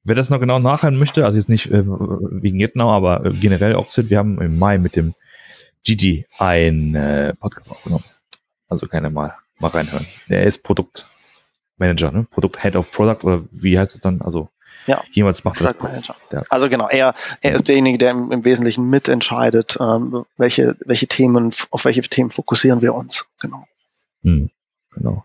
Wer das noch genau nachhören möchte, also jetzt nicht äh, wegen Jetnau, aber äh, generell Oxid, wir haben im Mai mit dem Gigi ein äh, Podcast aufgenommen. Also keine mal, mal reinhören. Er ist Produktmanager, ne? Produkt Head of Product oder wie heißt es dann? Also ja. jemals macht er das. Also genau, er, er ist derjenige, der im, im Wesentlichen mitentscheidet, ähm, welche, welche Themen, auf welche Themen fokussieren wir uns. Genau. Hm, genau.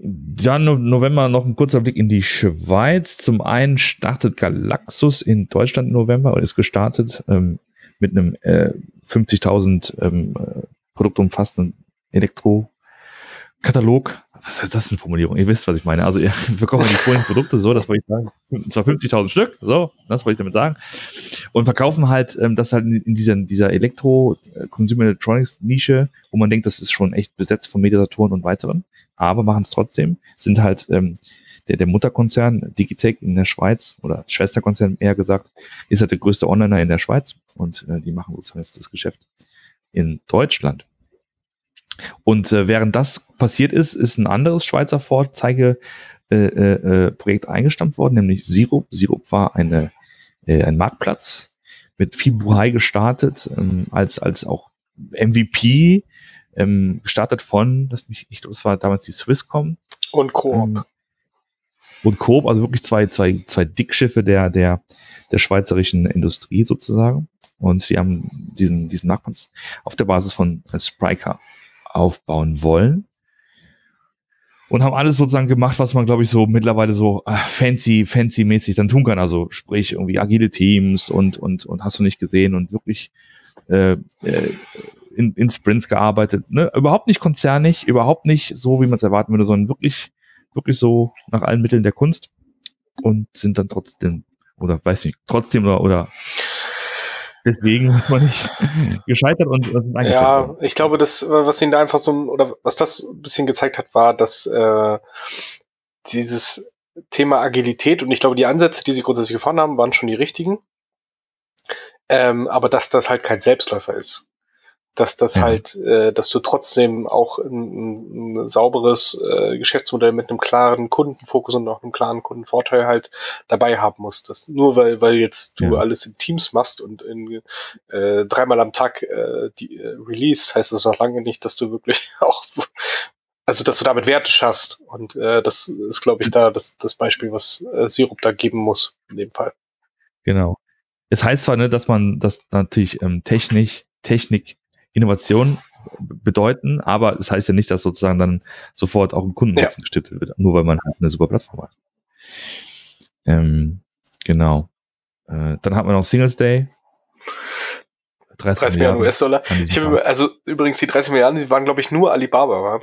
Dann November noch ein kurzer Blick in die Schweiz. Zum einen startet Galaxus in Deutschland im November oder ist gestartet ähm, mit einem äh, 50.000 ähm, äh, produktumfassenden Elektrokatalog. Was ist das eine Formulierung? Ihr wisst, was ich meine. Also, wir verkaufen die vollen Produkte so, das wollte ich sagen. Und zwar 50.000 Stück, so, das wollte ich damit sagen. Und verkaufen halt ähm, das halt in dieser, dieser Elektro-Consumer äh, Electronics Nische, wo man denkt, das ist schon echt besetzt von Mediatoren und weiteren aber machen es trotzdem, sind halt ähm, der, der Mutterkonzern Digitech in der Schweiz oder Schwesterkonzern eher gesagt, ist halt der größte Onliner in der Schweiz und äh, die machen sozusagen jetzt das Geschäft in Deutschland. Und äh, während das passiert ist, ist ein anderes Schweizer Vorzeige äh, äh, äh, eingestampft worden, nämlich Sirup. Sirup war eine, äh, ein Marktplatz mit viel Buhai gestartet, ähm, als, als auch MVP ähm, gestartet von, das mich, ich glaube, das war damals die Swisscom. Und Coop. Ähm, und Coop, also wirklich zwei, zwei, zwei Dickschiffe der, der, der schweizerischen Industrie sozusagen. Und wir haben diesen, diesen Marktplatz auf der Basis von Spriker aufbauen wollen. Und haben alles sozusagen gemacht, was man, glaube ich, so mittlerweile so äh, fancy, fancy-mäßig dann tun kann. Also sprich irgendwie agile Teams und, und, und hast du nicht gesehen und wirklich äh, äh, in, in Sprints gearbeitet. Ne? Überhaupt nicht konzernig, überhaupt nicht so, wie man es erwarten würde, sondern wirklich, wirklich so nach allen Mitteln der Kunst und sind dann trotzdem, oder weiß nicht, trotzdem oder, oder deswegen hat man nicht gescheitert und, und Ja, ich glaube, das, was ihn da einfach so, oder was das ein bisschen gezeigt hat, war, dass äh, dieses Thema Agilität und ich glaube, die Ansätze, die sie grundsätzlich gefahren haben, waren schon die richtigen. Ähm, aber dass das halt kein Selbstläufer ist dass das ja. halt, äh, dass du trotzdem auch ein, ein sauberes äh, Geschäftsmodell mit einem klaren Kundenfokus und auch einem klaren Kundenvorteil halt dabei haben musst. Das nur weil, weil jetzt du ja. alles in Teams machst und in äh, dreimal am Tag äh, die äh, released, heißt das noch lange nicht, dass du wirklich auch also dass du damit Werte schaffst. Und äh, das ist, glaube ich, da das, das Beispiel, was äh, Sirup da geben muss in dem Fall. Genau. Es heißt zwar, ne, dass man das natürlich ähm, technisch, Technik Innovation bedeuten, aber es das heißt ja nicht, dass sozusagen dann sofort auch ein Kundennutzen ja. gestiftet wird, nur weil man halt eine super Plattform hat. Ähm, genau. Äh, dann hat man noch Singles Day. 30, 30 Milliarden US-Dollar. Also übrigens die 30 Milliarden, die waren glaube ich nur Alibaba, war.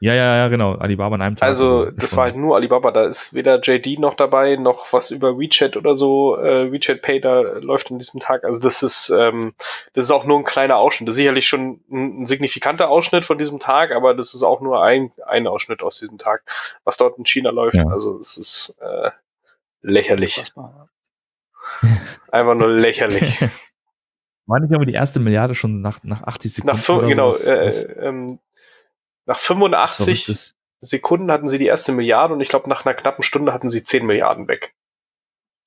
Ja, ja, ja, genau. Alibaba in einem Tag. Also, das war halt nur Alibaba. Da ist weder JD noch dabei, noch was über WeChat oder so. Äh, WeChat Pay da läuft in diesem Tag. Also das ist, ähm, das ist auch nur ein kleiner Ausschnitt. Das ist sicherlich schon ein, ein signifikanter Ausschnitt von diesem Tag, aber das ist auch nur ein, ein Ausschnitt aus diesem Tag, was dort in China läuft. Ja. Also es ist äh, lächerlich. Einfach nur lächerlich. War nicht aber die erste Milliarde schon nach, nach 80 Sekunden? Nach, genau, äh, ähm, nach 85 Sekunden hatten sie die erste Milliarde und ich glaube, nach einer knappen Stunde hatten sie 10 Milliarden weg.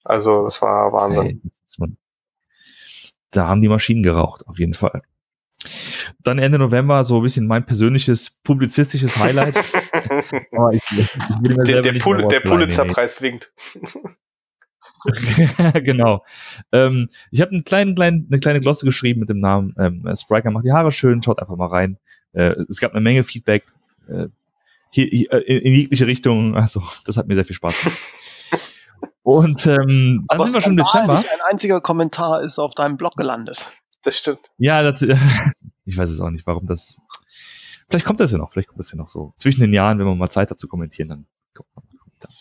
Also, das war Wahnsinn. Hey, da haben die Maschinen geraucht, auf jeden Fall. Dann Ende November so ein bisschen mein persönliches publizistisches Highlight. ich, ich der, der, Pul der Pulitzerpreis winkt. genau. Ähm, ich habe einen kleinen, kleinen, eine kleine Glosse geschrieben mit dem Namen ähm, Spriker macht die Haare schön, schaut einfach mal rein. Äh, es gab eine Menge Feedback äh, hier, hier, äh, in, in jegliche Richtung. Also, das hat mir sehr viel Spaß gemacht. Und ähm, dann Aber sind wir schon im Dezember. Ein einziger Kommentar ist auf deinem Blog gelandet. Das stimmt. Ja, das, ich weiß es auch nicht, warum das. Vielleicht kommt das ja noch, vielleicht kommt das ja noch so. Zwischen den Jahren, wenn man mal Zeit hat zu kommentieren, dann kommt man mal Kommentar.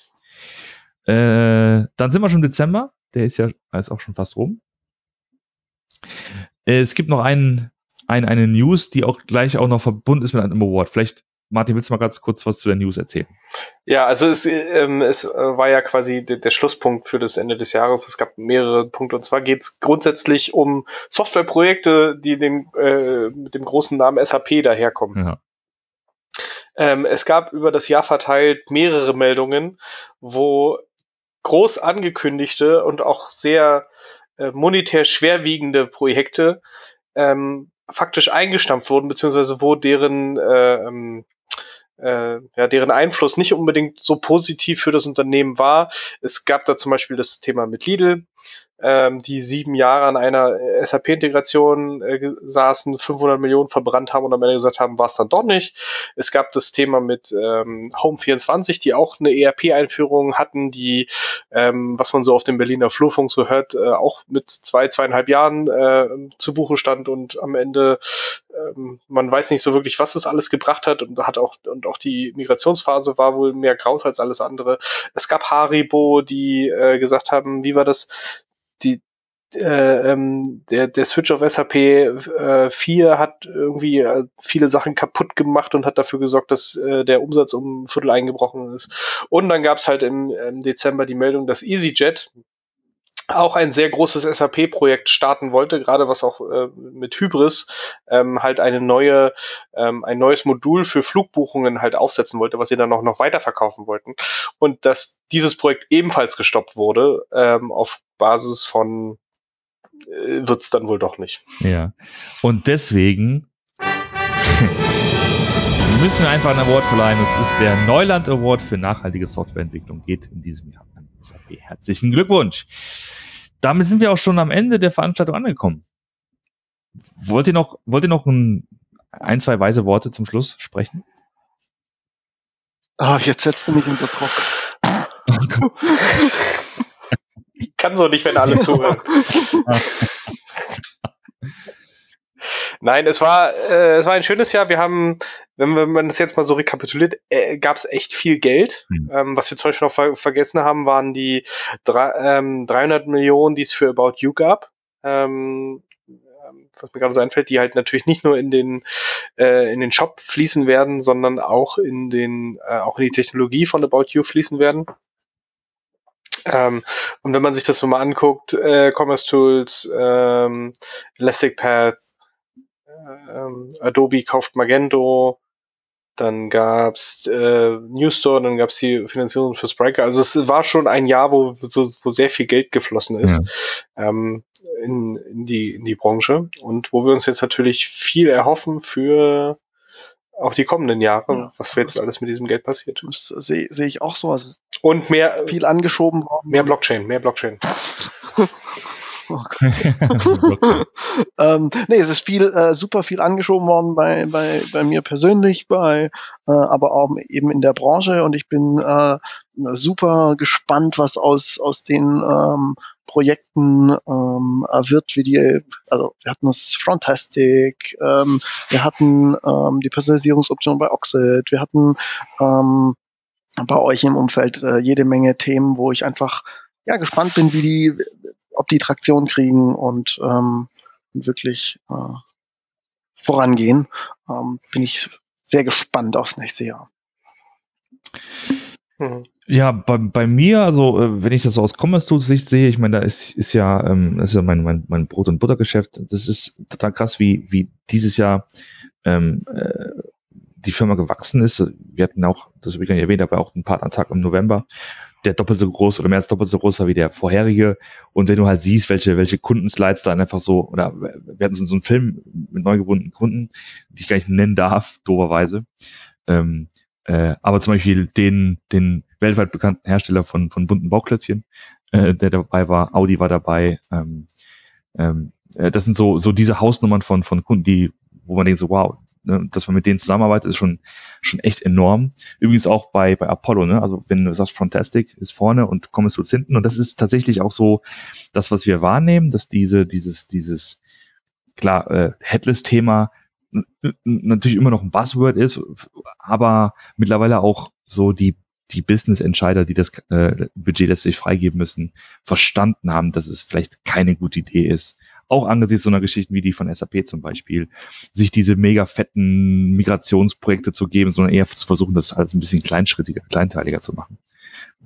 Äh, dann sind wir schon im Dezember. Der ist ja ist auch schon fast rum. Äh, Es gibt noch einen, ein, eine News, die auch gleich auch noch verbunden ist mit einem Award. Vielleicht, Martin, willst du mal ganz kurz was zu der News erzählen? Ja, also es, ähm, es äh, war ja quasi der, der Schlusspunkt für das Ende des Jahres. Es gab mehrere Punkte und zwar geht es grundsätzlich um Softwareprojekte, die den, äh, mit dem großen Namen SAP daherkommen. Ja. Ähm, es gab über das Jahr verteilt mehrere Meldungen, wo groß angekündigte und auch sehr äh, monetär schwerwiegende Projekte ähm, faktisch eingestampft wurden, beziehungsweise wo deren äh, ähm, äh, ja, deren Einfluss nicht unbedingt so positiv für das Unternehmen war. Es gab da zum Beispiel das Thema mit Lidl, ähm, die sieben Jahre an einer SAP-Integration äh, saßen, 500 Millionen verbrannt haben und am Ende gesagt haben, war es dann doch nicht. Es gab das Thema mit ähm, Home24, die auch eine ERP-Einführung hatten, die, ähm, was man so auf dem Berliner Flurfunk so hört, äh, auch mit zwei, zweieinhalb Jahren äh, zu Buche stand und am Ende ähm, man weiß nicht so wirklich, was es alles gebracht hat und hat auch und auch die Migrationsphase war wohl mehr graus als alles andere. Es gab Haribo, die äh, gesagt haben, wie war das? Die äh, ähm, der, der Switch auf SAP äh, 4 hat irgendwie äh, viele Sachen kaputt gemacht und hat dafür gesorgt, dass äh, der Umsatz um ein Viertel eingebrochen ist. Und dann gab es halt im, im Dezember die Meldung, dass EasyJet auch ein sehr großes SAP-Projekt starten wollte, gerade was auch äh, mit Hybris ähm, halt eine neue, ähm, ein neues Modul für Flugbuchungen halt aufsetzen wollte, was sie dann auch noch weiterverkaufen wollten. Und dass dieses Projekt ebenfalls gestoppt wurde, ähm, auf Basis von äh, wird's dann wohl doch nicht. Ja. Und deswegen müssen wir einfach einen Award verleihen. Es ist der Neuland Award für nachhaltige Softwareentwicklung. Geht in diesem Jahr SAP. Herzlichen Glückwunsch. Damit sind wir auch schon am Ende der Veranstaltung angekommen. Wollt ihr noch, wollt ihr noch ein, ein zwei weise Worte zum Schluss sprechen? Ah, jetzt setzt du mich unter Druck. Kann so nicht, wenn alle zuhören. Nein, es war, äh, es war ein schönes Jahr. Wir haben, wenn man das jetzt mal so rekapituliert, äh, gab es echt viel Geld. Mhm. Ähm, was wir zum Beispiel noch ver vergessen haben, waren die drei, ähm, 300 Millionen, die es für About You gab. Ähm, was mir gerade so einfällt, die halt natürlich nicht nur in den äh, in den Shop fließen werden, sondern auch in den äh, auch in die Technologie von About You fließen werden. Ähm, und wenn man sich das so mal anguckt, äh, Commerce Tools, ähm, Elastic Path, ähm, Adobe kauft Magento, dann gab's äh, Newstore, dann gab's die Finanzierung für Spriker. Also es war schon ein Jahr, wo, so, wo sehr viel Geld geflossen ist ähm, in, in, die, in die Branche und wo wir uns jetzt natürlich viel erhoffen für auch die kommenden Jahre, Ja. was jetzt alles mit diesem Geld passiert. Das sehe seh ich auch so. Und mehr, viel angeschoben worden. mehr Blockchain, mehr Blockchain. Oh ähm, nee, es ist viel, äh, super viel angeschoben worden bei, bei, bei mir persönlich, bei, äh, aber auch eben in der Branche. Und ich bin äh, super gespannt, was aus, aus den ähm, Projekten ähm, äh, wird, wie die, also wir hatten das Frontastic, ähm, wir hatten ähm, die Personalisierungsoption bei Oxid, wir hatten ähm, bei euch im Umfeld äh, jede Menge Themen, wo ich einfach ja gespannt bin, wie die, ob die Traktion kriegen und ähm, wirklich äh, vorangehen. Ähm, bin ich sehr gespannt aufs nächste Jahr. Mhm. Ja, bei, bei mir, also äh, wenn ich das so aus Commerce Tools Sicht sehe, ich meine, da ist, ist ja, ähm, das ist ja mein, mein, mein Brot- und Buttergeschäft. Das ist total krass, wie, wie dieses Jahr ähm, äh, die Firma gewachsen ist. Wir hatten auch, das habe ich gar nicht erwähnt, aber auch einen Partnertag im November, der doppelt so groß oder mehr als doppelt so groß war wie der vorherige. Und wenn du halt siehst, welche, welche Kundenslides da einfach so, oder wir hatten so, so einen Film mit neu gebundenen Kunden, die ich gar nicht nennen darf, doberweise. Ähm, äh, aber zum Beispiel den, den weltweit bekannten Hersteller von, von bunten Bauklötzchen, äh, der dabei war, Audi war dabei. Ähm, ähm, äh, das sind so, so diese Hausnummern von, von Kunden, die, wo man denkt so, wow, ne, dass man mit denen zusammenarbeitet, ist schon, schon echt enorm. Übrigens auch bei, bei Apollo, ne? also wenn du sagst, Fantastic ist vorne und Commerce ist hinten und das ist tatsächlich auch so das, was wir wahrnehmen, dass diese, dieses, dieses, klar, äh, Headless-Thema natürlich immer noch ein Buzzword ist, aber mittlerweile auch so die die Business-Entscheider, die das äh, Budget letztlich freigeben müssen, verstanden haben, dass es vielleicht keine gute Idee ist, auch angesichts so einer Geschichte wie die von SAP zum Beispiel, sich diese mega fetten Migrationsprojekte zu geben, sondern eher zu versuchen, das alles ein bisschen kleinschrittiger, kleinteiliger zu machen.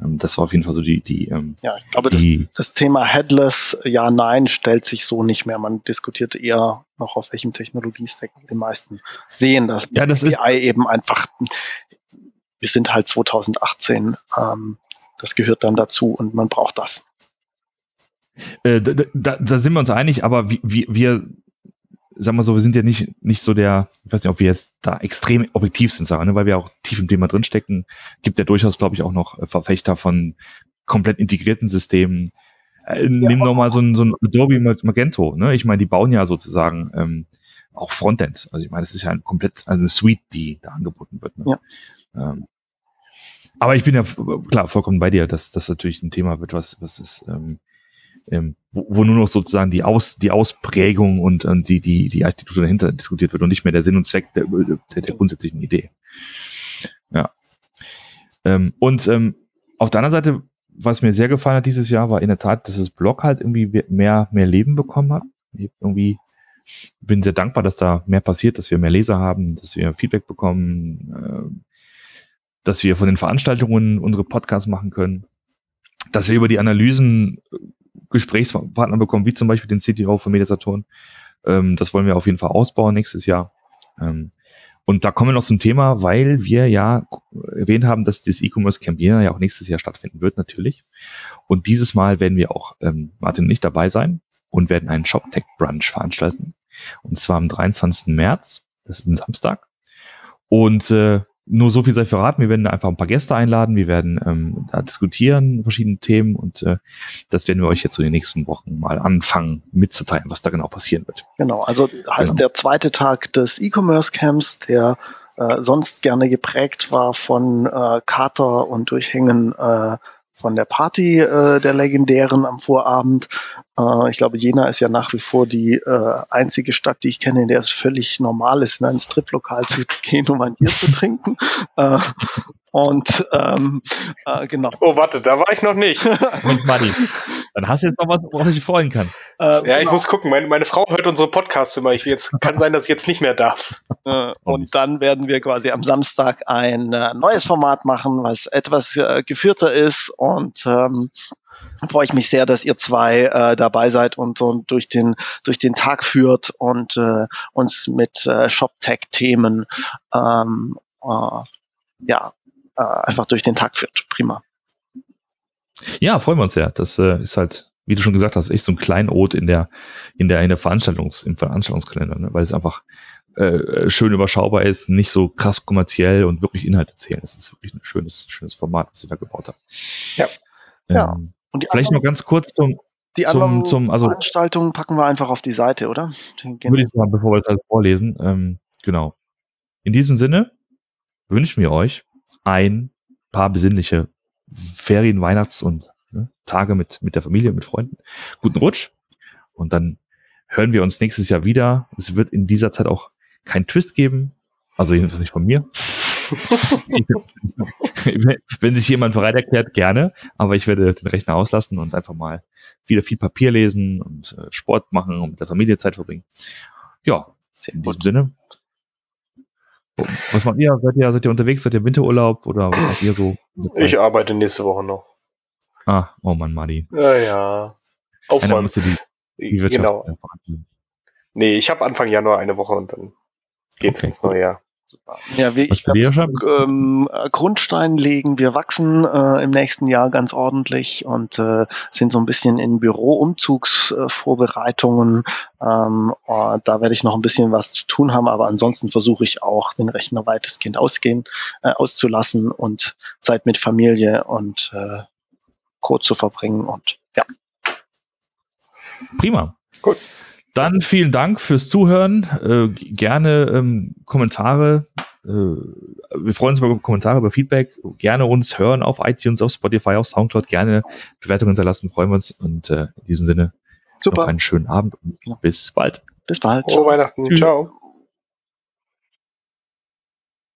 Ähm, das war auf jeden Fall so die, die ähm, Ja, ich glaube, das, das Thema Headless, ja, nein, stellt sich so nicht mehr. Man diskutiert eher noch, auf welchem Technologiestack die meisten sehen, dass ja, das ist eben einfach, wir sind halt 2018, ähm, das gehört dann dazu und man braucht das. Äh, da, da, da, sind wir uns einig, aber wir, wir, wir sagen wir so, wir sind ja nicht, nicht so der, ich weiß nicht, ob wir jetzt da extrem objektiv sind, sagen, ne, weil wir auch tief im Thema drinstecken, gibt ja durchaus, glaube ich, auch noch Verfechter von komplett integrierten Systemen. Äh, ja, nimm nochmal so ein, so ein Adobe Magento, ne? Ich meine, die bauen ja sozusagen ähm, auch Frontends. Also ich meine, das ist ja ein komplett also eine Suite, die da angeboten wird. Ne? Ja. Ähm, aber ich bin ja klar vollkommen bei dir, dass das natürlich ein Thema wird, was, was ist, ähm, ähm, wo, wo nur noch sozusagen die, Aus, die Ausprägung und, und die, die, die Architektur dahinter diskutiert wird und nicht mehr der Sinn und Zweck der, der, der grundsätzlichen Idee. Ja. Ähm, und ähm, auf der anderen Seite, was mir sehr gefallen hat dieses Jahr, war in der Tat, dass das Blog halt irgendwie mehr, mehr Leben bekommen hat. Ich irgendwie bin sehr dankbar, dass da mehr passiert, dass wir mehr Leser haben, dass wir Feedback bekommen, äh, dass wir von den Veranstaltungen unsere Podcasts machen können, dass wir über die Analysen Gesprächspartner bekommen, wie zum Beispiel den CTO von Mediasaturn. Ähm, das wollen wir auf jeden Fall ausbauen nächstes Jahr. Ähm, und da kommen wir noch zum Thema, weil wir ja erwähnt haben, dass das E-Commerce Camp Jena ja auch nächstes Jahr stattfinden wird, natürlich. Und dieses Mal werden wir auch, ähm, Martin und ich dabei sein und werden einen ShopTech Brunch veranstalten. Und zwar am 23. März. Das ist ein Samstag. Und äh, nur so viel sei verraten. Wir werden einfach ein paar Gäste einladen. Wir werden ähm, da diskutieren, verschiedene Themen und äh, das werden wir euch jetzt in den nächsten Wochen mal anfangen mitzuteilen, was da genau passieren wird. Genau, also heißt genau. der zweite Tag des E-Commerce Camps, der äh, sonst gerne geprägt war von äh, Kater und Durchhängen äh, von der Party äh, der Legendären am Vorabend. Äh, ich glaube, Jena ist ja nach wie vor die äh, einzige Stadt, die ich kenne, in der es völlig normal ist, in ein Striplokal zu gehen, um ein Bier zu trinken. Äh, und ähm, äh, genau. Oh, warte, da war ich noch nicht. Und Manni, dann hast du jetzt noch was, worauf ich dich freuen kann. Äh, ja, genau. ich muss gucken. Meine, meine Frau hört unsere Podcasts immer. Ich jetzt kann sein, dass ich jetzt nicht mehr darf. Äh, und dann werden wir quasi am Samstag ein äh, neues Format machen, was etwas äh, geführter ist und ähm, freue ich mich sehr, dass ihr zwei äh, dabei seid und so durch den durch den Tag führt und äh, uns mit äh, ShopTech-Themen ähm, äh, ja äh, einfach durch den Tag führt. Prima. Ja, freuen wir uns sehr. Das äh, ist halt, wie du schon gesagt hast, echt so ein Kleinod in der, in der, in der Veranstaltungs, im Veranstaltungskalender, ne? weil es einfach äh, schön überschaubar ist, nicht so krass kommerziell und wirklich Inhalte zählen. Das ist wirklich ein schönes, schönes Format, was ihr da gebaut habt. Ja. Ähm, ja. Und vielleicht anderen, noch ganz kurz zum, die zum, zum also, Veranstaltungen packen wir einfach auf die Seite, oder? Würde ich sagen, bevor wir das alles vorlesen. Ähm, genau. In diesem Sinne wünschen wir euch ein paar besinnliche Ferien, Weihnachts- und ne, Tage mit, mit der Familie, mit Freunden. Guten Rutsch. Und dann hören wir uns nächstes Jahr wieder. Es wird in dieser Zeit auch keinen Twist geben. Also jedenfalls nicht von mir. Wenn sich jemand bereit erklärt, gerne. Aber ich werde den Rechner auslassen und einfach mal wieder viel Papier lesen und äh, Sport machen und mit der Familie Zeit verbringen. Ja, in diesem Sinne, was macht ihr? Seid ihr, seid ihr unterwegs? Seid ihr Winterurlaub oder was macht ihr so? Ich arbeite nächste Woche noch. Ah, oh Mann, Madi. Ja, ja. Aufräumen. Die, die genau. Nee, ich habe Anfang Januar eine Woche und dann geht's okay. ins neue Jahr. Ja, wir, ich glaub, ähm, Grundstein legen, wir wachsen äh, im nächsten Jahr ganz ordentlich und äh, sind so ein bisschen in Büroumzugsvorbereitungen. Ähm, äh, da werde ich noch ein bisschen was zu tun haben, aber ansonsten versuche ich auch, den Rechner weitestgehend ausgehen, äh, auszulassen und Zeit mit Familie und äh, Code zu verbringen und ja. Prima. Gut. Dann vielen Dank fürs Zuhören. Äh, gerne ähm, Kommentare. Äh, wir freuen uns über Kommentare, über Feedback. Gerne uns hören auf iTunes, auf Spotify, auf Soundcloud. Gerne Bewertungen hinterlassen, freuen wir uns. Und äh, in diesem Sinne Super. noch einen schönen Abend und Genau. bis bald. Bis bald. Frohe Weihnachten. Tschüss. Ciao.